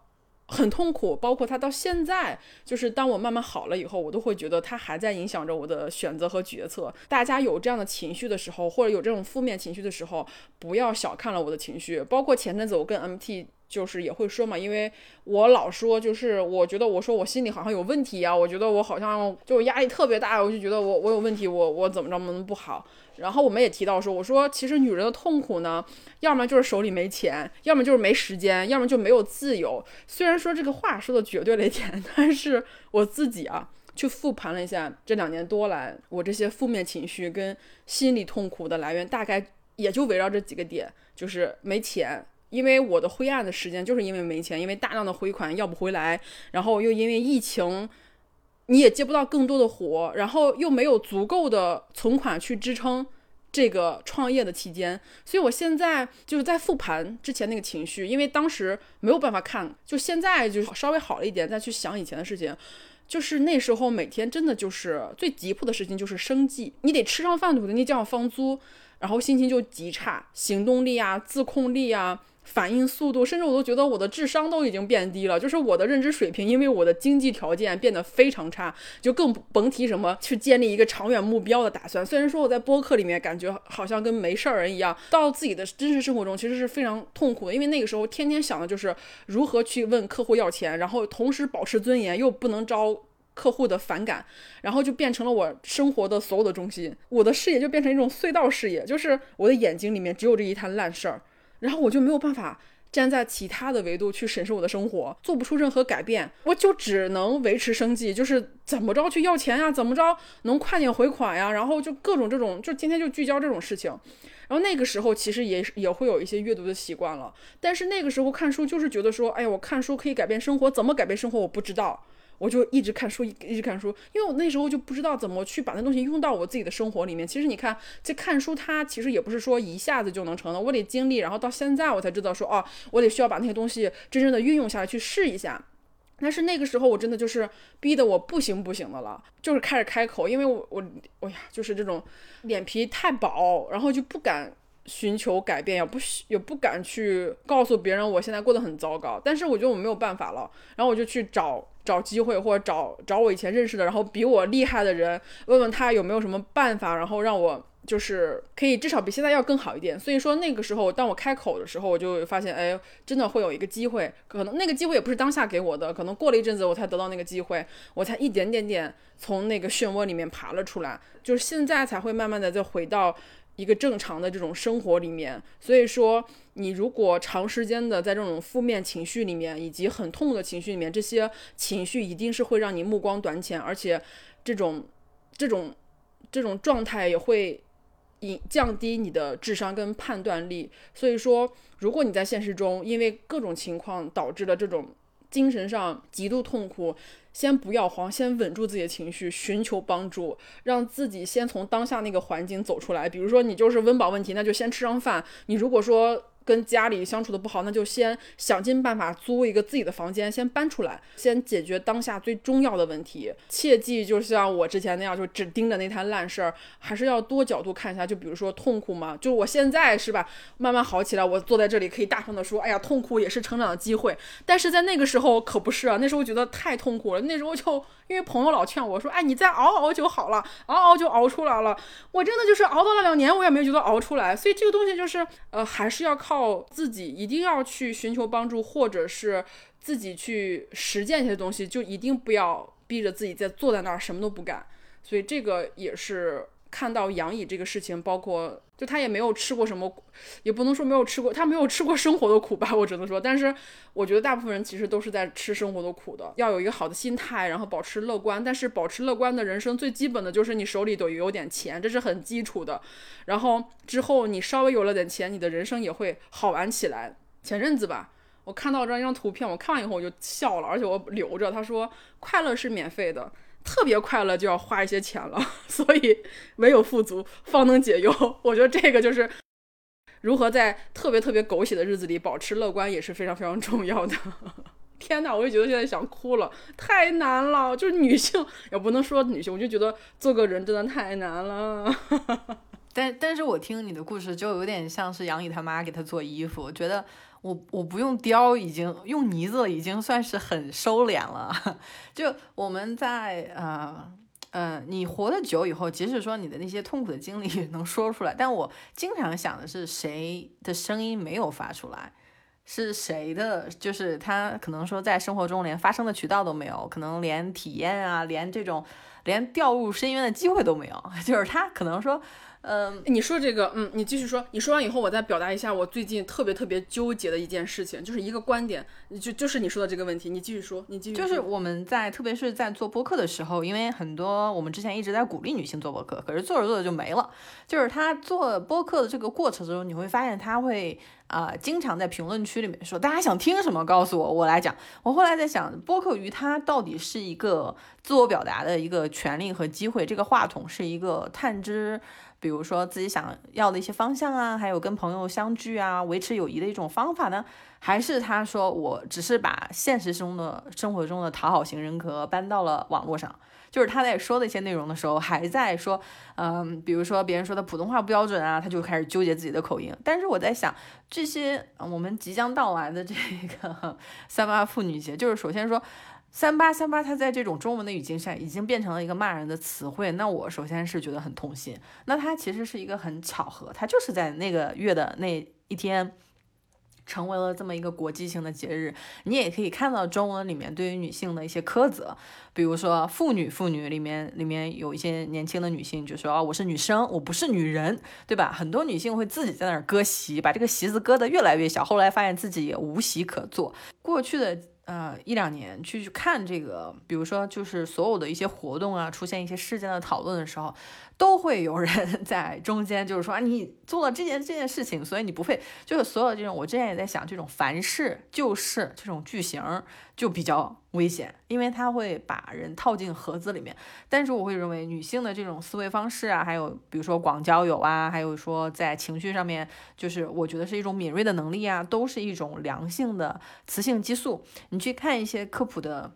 很痛苦，包括他到现在，就是当我慢慢好了以后，我都会觉得他还在影响着我的选择和决策。大家有这样的情绪的时候，或者有这种负面情绪的时候，不要小看了我的情绪。包括前阵子我跟 MT。就是也会说嘛，因为我老说，就是我觉得我说我心里好像有问题啊，我觉得我好像就压力特别大，我就觉得我我有问题，我我怎么着怎么不好。然后我们也提到说，我说其实女人的痛苦呢，要么就是手里没钱，要么就是没时间，要么就没有自由。虽然说这个话说的绝对了一点，(laughs) 但是我自己啊，去复盘了一下这两年多来我这些负面情绪跟心理痛苦的来源，大概也就围绕这几个点，就是没钱。因为我的灰暗的时间，就是因为没钱，因为大量的回款要不回来，然后又因为疫情，你也接不到更多的活，然后又没有足够的存款去支撑这个创业的期间，所以我现在就是在复盘之前那个情绪，因为当时没有办法看，就现在就稍微好了一点，再去想以前的事情，就是那时候每天真的就是最急迫的事情就是生计，你得吃上饭，对不对？你交房租，然后心情就极差，行动力啊，自控力啊。反应速度，甚至我都觉得我的智商都已经变低了，就是我的认知水平，因为我的经济条件变得非常差，就更甭提什么去建立一个长远目标的打算。虽然说我在播客里面感觉好像跟没事儿人一样，到自己的真实生活中其实是非常痛苦的，因为那个时候天天想的就是如何去问客户要钱，然后同时保持尊严，又不能招客户的反感，然后就变成了我生活的所有的中心，我的视野就变成一种隧道视野，就是我的眼睛里面只有这一摊烂事儿，然后我就没有办法。站在其他的维度去审视我的生活，做不出任何改变，我就只能维持生计，就是怎么着去要钱呀，怎么着能快点回款呀，然后就各种这种，就今天就聚焦这种事情。然后那个时候其实也也会有一些阅读的习惯了，但是那个时候看书就是觉得说，哎呀，我看书可以改变生活，怎么改变生活我不知道。我就一直看书，一直看书，因为我那时候就不知道怎么去把那东西用到我自己的生活里面。其实你看，这看书它其实也不是说一下子就能成的，我得经历，然后到现在我才知道说，哦，我得需要把那些东西真正的运用下来，去试一下。但是那个时候我真的就是逼得我不行不行的了，就是开始开口，因为我我哎呀，就是这种脸皮太薄，然后就不敢。寻求改变，也不也不敢去告诉别人我现在过得很糟糕，但是我觉得我没有办法了，然后我就去找找机会，或者找找我以前认识的，然后比我厉害的人，问问他有没有什么办法，然后让我就是可以至少比现在要更好一点。所以说那个时候，当我开口的时候，我就发现，哎，真的会有一个机会，可能那个机会也不是当下给我的，可能过了一阵子我才得到那个机会，我才一点点点从那个漩涡里面爬了出来，就是现在才会慢慢的再回到。一个正常的这种生活里面，所以说你如果长时间的在这种负面情绪里面，以及很痛的情绪里面，这些情绪一定是会让你目光短浅，而且这种这种这种状态也会引降低你的智商跟判断力。所以说，如果你在现实中因为各种情况导致了这种精神上极度痛苦。先不要慌，先稳住自己的情绪，寻求帮助，让自己先从当下那个环境走出来。比如说，你就是温饱问题，那就先吃上饭。你如果说，跟家里相处的不好，那就先想尽办法租一个自己的房间，先搬出来，先解决当下最重要的问题。切记，就像我之前那样，就只盯着那摊烂事儿，还是要多角度看一下。就比如说痛苦嘛，就我现在是吧，慢慢好起来，我坐在这里可以大声的说，哎呀，痛苦也是成长的机会。但是在那个时候可不是啊，那时候觉得太痛苦了，那时候就。因为朋友老劝我说：“哎，你再熬熬就好了，熬熬就熬出来了。”我真的就是熬到了两年，我也没觉得熬出来。所以这个东西就是，呃，还是要靠自己，一定要去寻求帮助，或者是自己去实践一些东西，就一定不要逼着自己在坐在那儿什么都不干。所以这个也是。看到杨乙这个事情，包括就他也没有吃过什么，也不能说没有吃过，他没有吃过生活的苦吧，我只能说。但是我觉得大部分人其实都是在吃生活的苦的。要有一个好的心态，然后保持乐观。但是保持乐观的人生最基本的就是你手里得有点钱，这是很基础的。然后之后你稍微有了点钱，你的人生也会好玩起来。前阵子吧，我看到这样一张图片，我看完以后我就笑了，而且我留着。他说快乐是免费的。特别快乐就要花一些钱了，(laughs) 所以唯有富足方能解忧。(laughs) 我觉得这个就是如何在特别特别狗血的日子里保持乐观也是非常非常重要的。(laughs) 天哪，我就觉得现在想哭了，太难了。就是女性也不能说女性，我就觉得做个人真的太难了。但但是我听你的故事就有点像是杨颖他妈给他做衣服，我觉得。我我不用雕，已经用泥子已经算是很收敛了。(laughs) 就我们在呃嗯，你活得久以后，即使说你的那些痛苦的经历能说出来，但我经常想的是谁的声音没有发出来，是谁的？就是他可能说在生活中连发声的渠道都没有，可能连体验啊，连这种连掉入深渊的机会都没有，(laughs) 就是他可能说。嗯，你说这个，嗯，你继续说。你说完以后，我再表达一下我最近特别特别纠结的一件事情，就是一个观点，就就是你说的这个问题。你继续说，你继续。就是我们在特别是在做播客的时候，因为很多我们之前一直在鼓励女性做播客，可是做着做着就没了。就是他做播客的这个过程中，你会发现他会啊，经常在评论区里面说，大家想听什么，告诉我，我来讲。我后来在想，播客于它到底是一个自我表达的一个权利和机会，这个话筒是一个探知。比如说自己想要的一些方向啊，还有跟朋友相聚啊，维持友谊的一种方法呢？还是他说我只是把现实中的生活中的讨好型人格搬到了网络上？就是他在说的一些内容的时候，还在说，嗯，比如说别人说的普通话不标准啊，他就开始纠结自己的口音。但是我在想，这些我们即将到来的这个 (laughs) 三八妇女节，就是首先说。三八三八，它在这种中文的语境下已经变成了一个骂人的词汇。那我首先是觉得很痛心。那它其实是一个很巧合，它就是在那个月的那一天，成为了这么一个国际性的节日，你也可以看到中文里面对于女性的一些苛责，比如说“妇女”，“妇女”里面里面有一些年轻的女性就说：“哦，我是女生，我不是女人，对吧？”很多女性会自己在那儿割席，把这个席子割得越来越小，后来发现自己也无席可坐。过去的。呃，一两年去去看这个，比如说，就是所有的一些活动啊，出现一些事件的讨论的时候，都会有人 (laughs) 在中间，就是说啊，你做了这件这件事情，所以你不配。就是所有这种，我之前也在想，这种凡事就是这种句型。就比较危险，因为它会把人套进盒子里面。但是我会认为，女性的这种思维方式啊，还有比如说广交友啊，还有说在情绪上面，就是我觉得是一种敏锐的能力啊，都是一种良性的雌性激素。你去看一些科普的。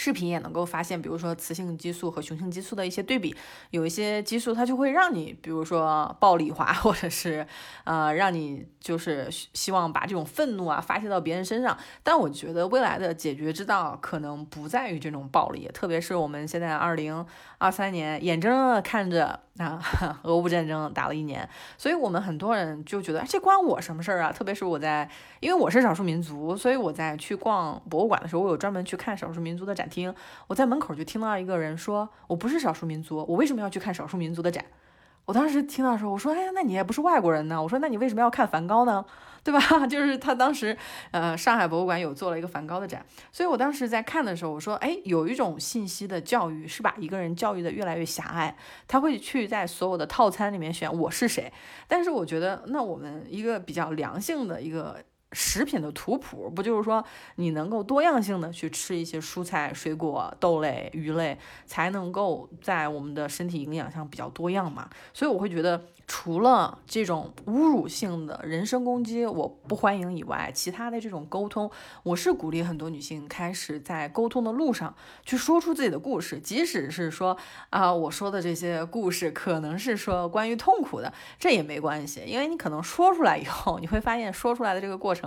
视频也能够发现，比如说雌性激素和雄性激素的一些对比，有一些激素它就会让你，比如说暴力化，或者是呃让你就是希望把这种愤怒啊发泄到别人身上。但我觉得未来的解决之道可能不在于这种暴力，特别是我们现在二零二三年眼睁睁的看着。啊，(laughs) 俄乌战争打了一年，所以我们很多人就觉得这关我什么事儿啊？特别是我在，因为我是少数民族，所以我在去逛博物馆的时候，我有专门去看少数民族的展厅。我在门口就听到一个人说：“我不是少数民族，我为什么要去看少数民族的展？”我当时听到的时候，我说：“哎呀，那你也不是外国人呢。”我说：“那你为什么要看梵高呢？(laughs) 对吧？” (laughs) 就是他当时，呃，上海博物馆有做了一个梵高的展，所以我当时在看的时候，我说：“哎，有一种信息的教育是把一个人教育的越来越狭隘，他会去在所有的套餐里面选我是谁。”但是我觉得，那我们一个比较良性的一个。食品的图谱不就是说你能够多样性的去吃一些蔬菜、水果、豆类、鱼类，才能够在我们的身体营养上比较多样嘛？所以我会觉得。除了这种侮辱性的人身攻击，我不欢迎以外，其他的这种沟通，我是鼓励很多女性开始在沟通的路上去说出自己的故事，即使是说啊，我说的这些故事可能是说关于痛苦的，这也没关系，因为你可能说出来以后，你会发现说出来的这个过程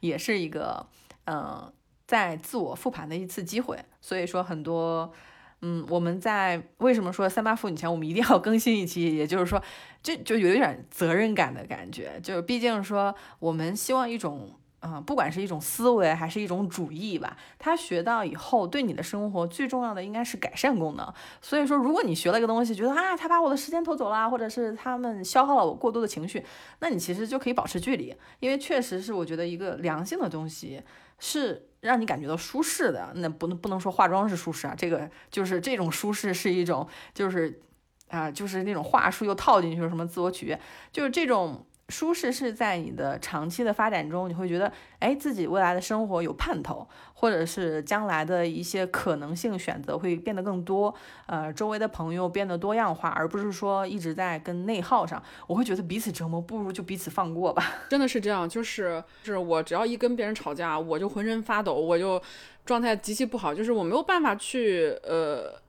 也是一个嗯，在自我复盘的一次机会，所以说很多。嗯，我们在为什么说三八妇女节我们一定要更新一期？也就是说，这就有一点责任感的感觉，就是毕竟说我们希望一种，啊，不管是一种思维还是一种主义吧，他学到以后对你的生活最重要的应该是改善功能。所以说，如果你学了一个东西，觉得啊，他把我的时间偷走了，或者是他们消耗了我过多的情绪，那你其实就可以保持距离，因为确实是我觉得一个良性的东西是。让你感觉到舒适的，那不能不能说化妆是舒适啊，这个就是这种舒适是一种，就是啊，就是那种话术又套进去什么自我取悦，就是这种。舒适是在你的长期的发展中，你会觉得，哎，自己未来的生活有盼头，或者是将来的一些可能性选择会变得更多，呃，周围的朋友变得多样化，而不是说一直在跟内耗上。我会觉得彼此折磨，不如就彼此放过吧。(laughs) 真的是这样，就是是我只要一跟别人吵架，我就浑身发抖，我就状态极其不好，就是我没有办法去，呃。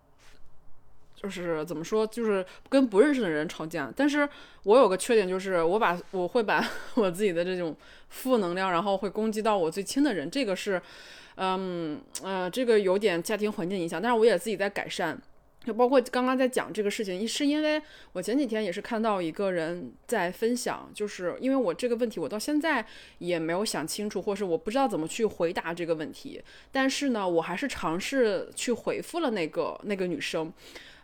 就是怎么说，就是跟不认识的人吵架。但是我有个缺点，就是我把我会把 (laughs) 我自己的这种负能量，然后会攻击到我最亲的人。这个是，嗯呃，这个有点家庭环境影响。但是我也自己在改善。就包括刚刚在讲这个事情，是因为我前几天也是看到一个人在分享，就是因为我这个问题，我到现在也没有想清楚，或是我不知道怎么去回答这个问题。但是呢，我还是尝试去回复了那个那个女生。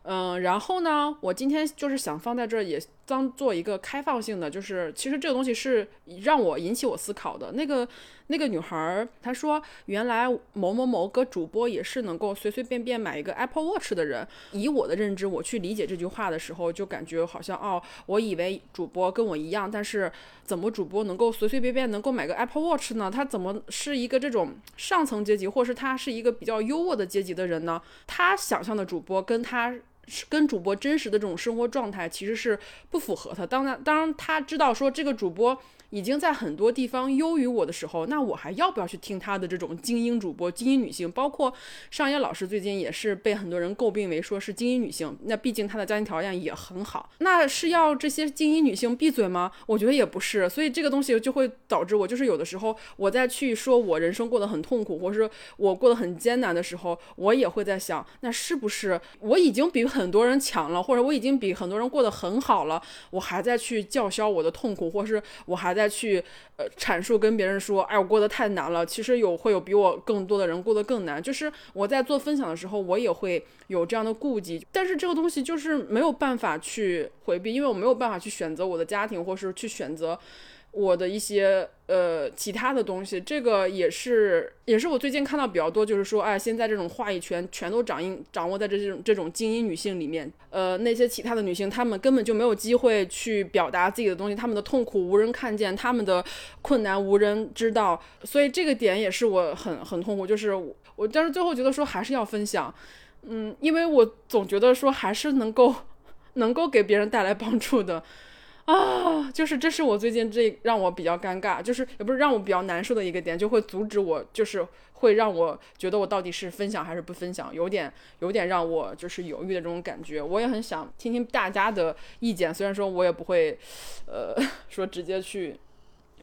嗯，然后呢，我今天就是想放在这儿，也当做一个开放性的，就是其实这个东西是让我引起我思考的。那个那个女孩儿她说，原来某某某个主播也是能够随随便便买一个 Apple Watch 的人。以我的认知，我去理解这句话的时候，就感觉好像哦，我以为主播跟我一样，但是怎么主播能够随随便便能够买个 Apple Watch 呢？他怎么是一个这种上层阶级，或是他是一个比较优渥的阶级的人呢？他想象的主播跟他。是跟主播真实的这种生活状态其实是不符合的。当然，当他知道说这个主播。已经在很多地方优于我的时候，那我还要不要去听他的这种精英主播、精英女性？包括上野老师最近也是被很多人诟病为说是精英女性。那毕竟她的家庭条件也很好，那是要这些精英女性闭嘴吗？我觉得也不是。所以这个东西就会导致我，就是有的时候我在去说我人生过得很痛苦，或者是我过得很艰难的时候，我也会在想，那是不是我已经比很多人强了，或者我已经比很多人过得很好了，我还在去叫嚣我的痛苦，或是我还在去呃阐述跟别人说，哎，我过得太难了。其实有会有比我更多的人过得更难。就是我在做分享的时候，我也会有这样的顾忌，但是这个东西就是没有办法去回避，因为我没有办法去选择我的家庭，或是去选择。我的一些呃其他的东西，这个也是也是我最近看到比较多，就是说，哎，现在这种话语权全都掌应掌握在这种这种精英女性里面，呃，那些其他的女性，她们根本就没有机会去表达自己的东西，她们的痛苦无人看见，她们的困难无人知道，所以这个点也是我很很痛苦，就是我，但是最后觉得说还是要分享，嗯，因为我总觉得说还是能够能够给别人带来帮助的。啊，就是这是我最近这让我比较尴尬，就是也不是让我比较难受的一个点，就会阻止我，就是会让我觉得我到底是分享还是不分享，有点有点让我就是犹豫的这种感觉。我也很想听听大家的意见，虽然说我也不会，呃，(laughs) 说直接去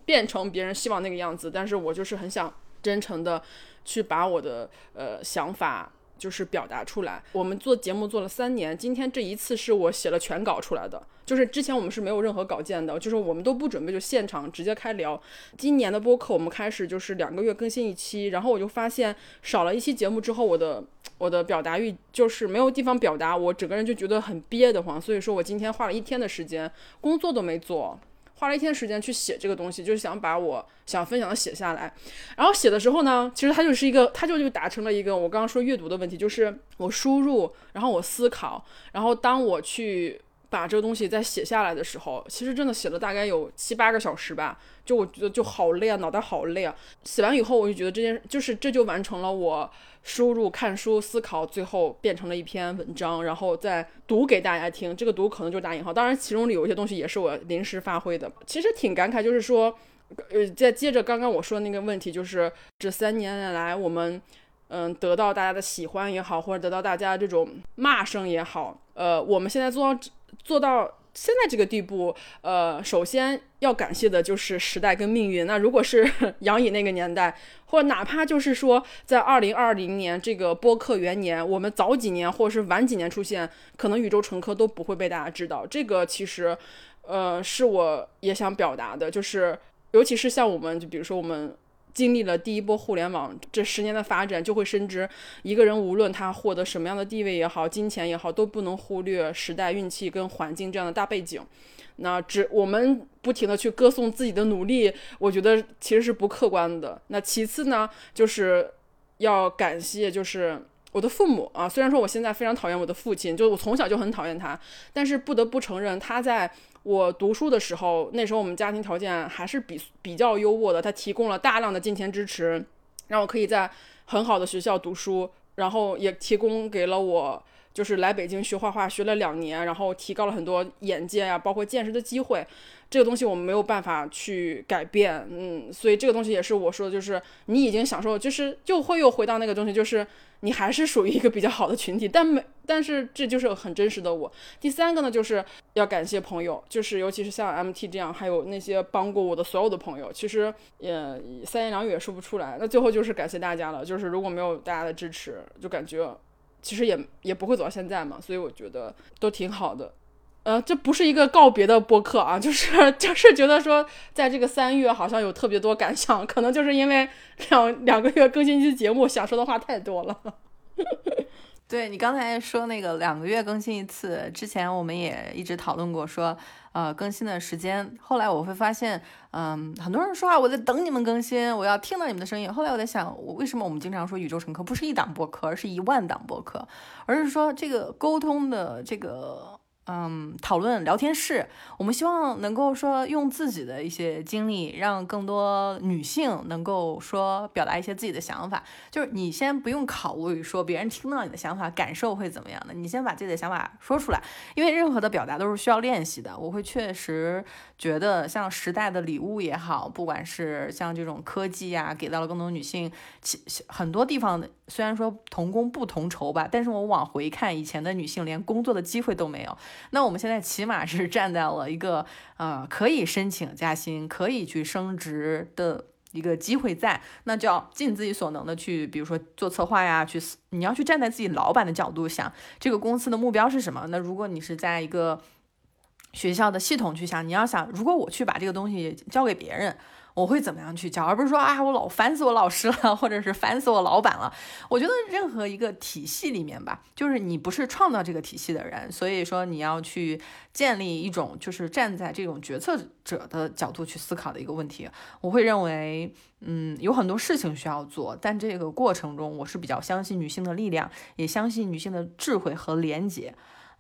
变成别人希望那个样子，但是我就是很想真诚的去把我的呃想法。就是表达出来。我们做节目做了三年，今天这一次是我写了全稿出来的。就是之前我们是没有任何稿件的，就是我们都不准备，就现场直接开聊。今年的播客我们开始就是两个月更新一期，然后我就发现少了一期节目之后，我的我的表达欲就是没有地方表达，我整个人就觉得很憋得慌。所以说我今天花了一天的时间，工作都没做。花了一天时间去写这个东西，就是想把我想分享的写下来。然后写的时候呢，其实它就是一个，它就就达成了一个我刚刚说阅读的问题，就是我输入，然后我思考，然后当我去把这个东西再写下来的时候，其实真的写了大概有七八个小时吧。就我觉得就好累啊，脑袋好累啊。写完以后，我就觉得这件就是这就完成了我。输入、看书、思考，最后变成了一篇文章，然后再读给大家听。这个读可能就是打引号，当然其中里有一些东西也是我临时发挥的。其实挺感慨，就是说，呃，再接着刚刚我说的那个问题，就是这三年来我们，嗯，得到大家的喜欢也好，或者得到大家这种骂声也好，呃，我们现在做到做到。现在这个地步，呃，首先要感谢的就是时代跟命运。那如果是 (laughs) 杨颖那个年代，或者哪怕就是说在二零二零年这个播客元年，我们早几年或者是晚几年出现，可能宇宙乘客都不会被大家知道。这个其实，呃，是我也想表达的，就是尤其是像我们，就比如说我们。经历了第一波互联网这十年的发展，就会深知一个人无论他获得什么样的地位也好，金钱也好，都不能忽略时代运气跟环境这样的大背景。那只我们不停的去歌颂自己的努力，我觉得其实是不客观的。那其次呢，就是要感谢就是我的父母啊，虽然说我现在非常讨厌我的父亲，就是我从小就很讨厌他，但是不得不承认他在。我读书的时候，那时候我们家庭条件还是比比较优渥的，他提供了大量的金钱支持，让我可以在很好的学校读书，然后也提供给了我，就是来北京学画画，学了两年，然后提高了很多眼界呀，包括见识的机会。这个东西我们没有办法去改变，嗯，所以这个东西也是我说的，就是你已经享受，就是就会又回到那个东西，就是你还是属于一个比较好的群体，但没，但是这就是很真实的我。第三个呢，就是要感谢朋友，就是尤其是像 MT 这样，还有那些帮过我的所有的朋友，其实也三言两语也说不出来。那最后就是感谢大家了，就是如果没有大家的支持，就感觉其实也也不会走到现在嘛，所以我觉得都挺好的。呃，这不是一个告别的播客啊，就是 (laughs) 就是觉得说，在这个三月好像有特别多感想，可能就是因为两两个月更新一期节目，想说的话太多了。对你刚才说那个两个月更新一次，之前我们也一直讨论过，说呃更新的时间。后来我会发现，嗯，很多人说啊，我在等你们更新，我要听到你们的声音。后来我在想，我为什么我们经常说宇宙乘客不是一档播客，而是一万档播客，而是说这个沟通的这个。嗯，讨论聊天室，我们希望能够说用自己的一些经历，让更多女性能够说表达一些自己的想法。就是你先不用考虑说别人听到你的想法感受会怎么样的，你先把自己的想法说出来。因为任何的表达都是需要练习的。我会确实觉得，像时代的礼物也好，不管是像这种科技呀，给到了更多女性，其很多地方的虽然说同工不同酬吧，但是我往回看，以前的女性连工作的机会都没有。那我们现在起码是站在了一个呃可以申请加薪、可以去升职的一个机会在，那就要尽自己所能的去，比如说做策划呀，去你要去站在自己老板的角度想，这个公司的目标是什么？那如果你是在一个学校的系统去想，你要想，如果我去把这个东西交给别人。我会怎么样去教，而不是说啊，我老烦死我老师了，或者是烦死我老板了。我觉得任何一个体系里面吧，就是你不是创造这个体系的人，所以说你要去建立一种就是站在这种决策者的角度去思考的一个问题。我会认为，嗯，有很多事情需要做，但这个过程中，我是比较相信女性的力量，也相信女性的智慧和廉洁。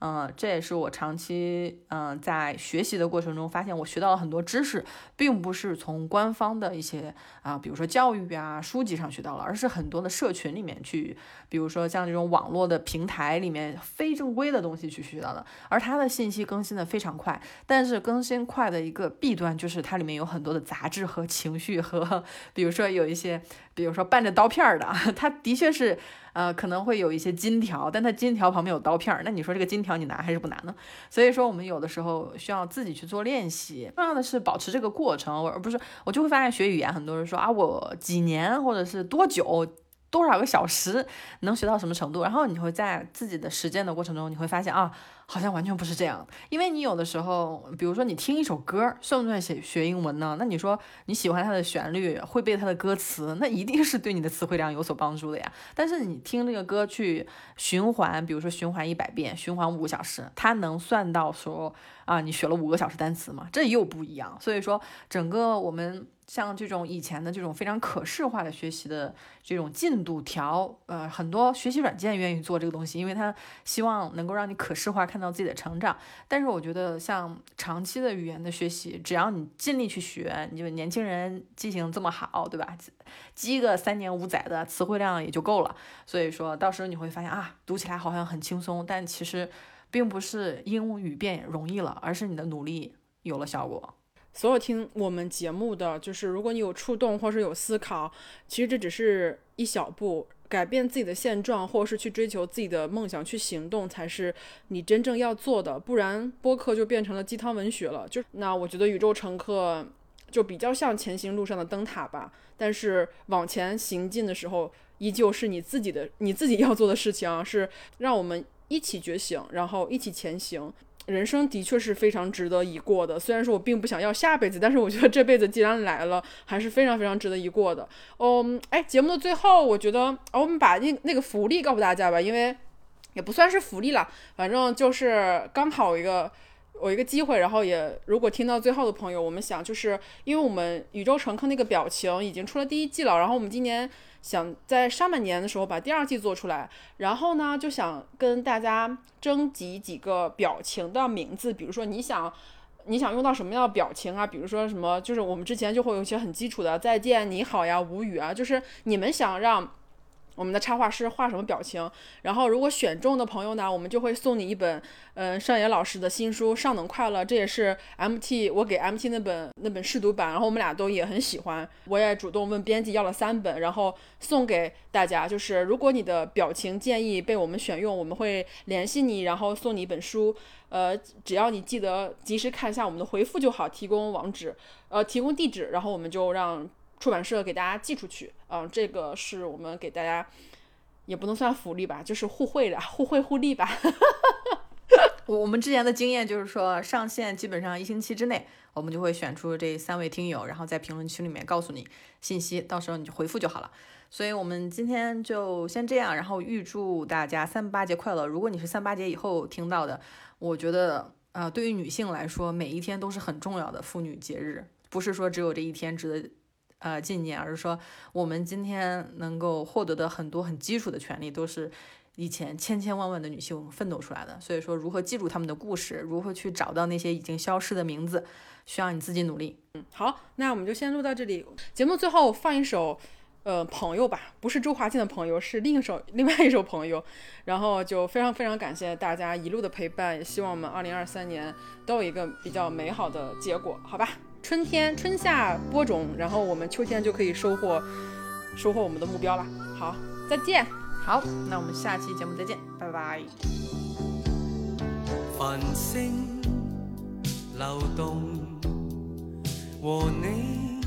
嗯，这也是我长期嗯在学习的过程中发现，我学到了很多知识，并不是从官方的一些啊，比如说教育啊书籍上学到了，而是很多的社群里面去，比如说像这种网络的平台里面非正规的东西去学到的。而它的信息更新的非常快，但是更新快的一个弊端就是它里面有很多的杂质和情绪和，(laughs) 比如说有一些，比如说伴着刀片儿的，(laughs) 它的确是。呃，可能会有一些金条，但它金条旁边有刀片儿，那你说这个金条你拿还是不拿呢？所以说我们有的时候需要自己去做练习，重要的是保持这个过程，而不是我就会发现学语言，很多人说啊，我几年或者是多久。多少个小时能学到什么程度？然后你会在自己的实践的过程中，你会发现啊，好像完全不是这样。因为你有的时候，比如说你听一首歌，算不算学学英文呢？那你说你喜欢它的旋律，会背它的歌词，那一定是对你的词汇量有所帮助的呀。但是你听这个歌去循环，比如说循环一百遍，循环五个小时，它能算到说啊，你学了五个小时单词吗？这又不一样。所以说，整个我们。像这种以前的这种非常可视化的学习的这种进度条，呃，很多学习软件愿意做这个东西，因为它希望能够让你可视化看到自己的成长。但是我觉得像长期的语言的学习，只要你尽力去学，你就年轻人记性这么好，对吧？积个三年五载的词汇量也就够了。所以说到时候你会发现啊，读起来好像很轻松，但其实并不是英语变容易了，而是你的努力有了效果。所有听我们节目的，就是如果你有触动或是有思考，其实这只是一小步，改变自己的现状，或是去追求自己的梦想，去行动才是你真正要做的。不然播客就变成了鸡汤文学了。就那我觉得宇宙乘客就比较像前行路上的灯塔吧，但是往前行进的时候，依旧是你自己的你自己要做的事情，是让我们一起觉醒，然后一起前行。人生的确是非常值得一过的，虽然说我并不想要下辈子，但是我觉得这辈子既然来了，还是非常非常值得一过的。嗯，哎，节目的最后，我觉得我们把那那个福利告诉大家吧，因为也不算是福利了，反正就是刚好一个我一个机会，然后也如果听到最后的朋友，我们想就是因为我们宇宙乘客那个表情已经出了第一季了，然后我们今年。想在上半年的时候把第二季做出来，然后呢，就想跟大家征集几个表情的名字，比如说你想你想用到什么样的表情啊？比如说什么，就是我们之前就会有一些很基础的再见、你好呀、无语啊，就是你们想让。我们的插画师画什么表情？然后如果选中的朋友呢，我们就会送你一本，嗯，上野老师的新书《上等快乐》，这也是 MT 我给 MT 那本那本试读版，然后我们俩都也很喜欢，我也主动问编辑要了三本，然后送给大家。就是如果你的表情建议被我们选用，我们会联系你，然后送你一本书。呃，只要你记得及时看一下我们的回复就好，提供网址，呃，提供地址，然后我们就让。出版社给大家寄出去，嗯，这个是我们给大家，也不能算福利吧，就是互惠的，互惠互利吧。(laughs) 我我们之前的经验就是说，上线基本上一星期之内，我们就会选出这三位听友，然后在评论区里面告诉你信息，到时候你就回复就好了。所以我们今天就先这样，然后预祝大家三八节快乐。如果你是三八节以后听到的，我觉得啊，对于女性来说，每一天都是很重要的妇女节日，不是说只有这一天值得。呃，纪念，而是说我们今天能够获得的很多很基础的权利，都是以前千千万万的女性奋斗出来的。所以说，如何记住他们的故事，如何去找到那些已经消失的名字，需要你自己努力。嗯，好，那我们就先录到这里。节目最后放一首，呃，朋友吧，不是周华健的朋友，是另一首另外一首朋友。然后就非常非常感谢大家一路的陪伴，也希望我们二零二三年都有一个比较美好的结果，好吧？春天、春夏播种，然后我们秋天就可以收获，收获我们的目标了。好，再见。好，那我们下期节目再见，拜拜。繁星流动，和你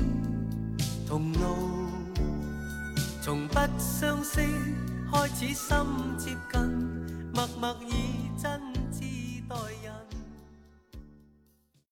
同路从不相识开始心接近，默默以真挚待人。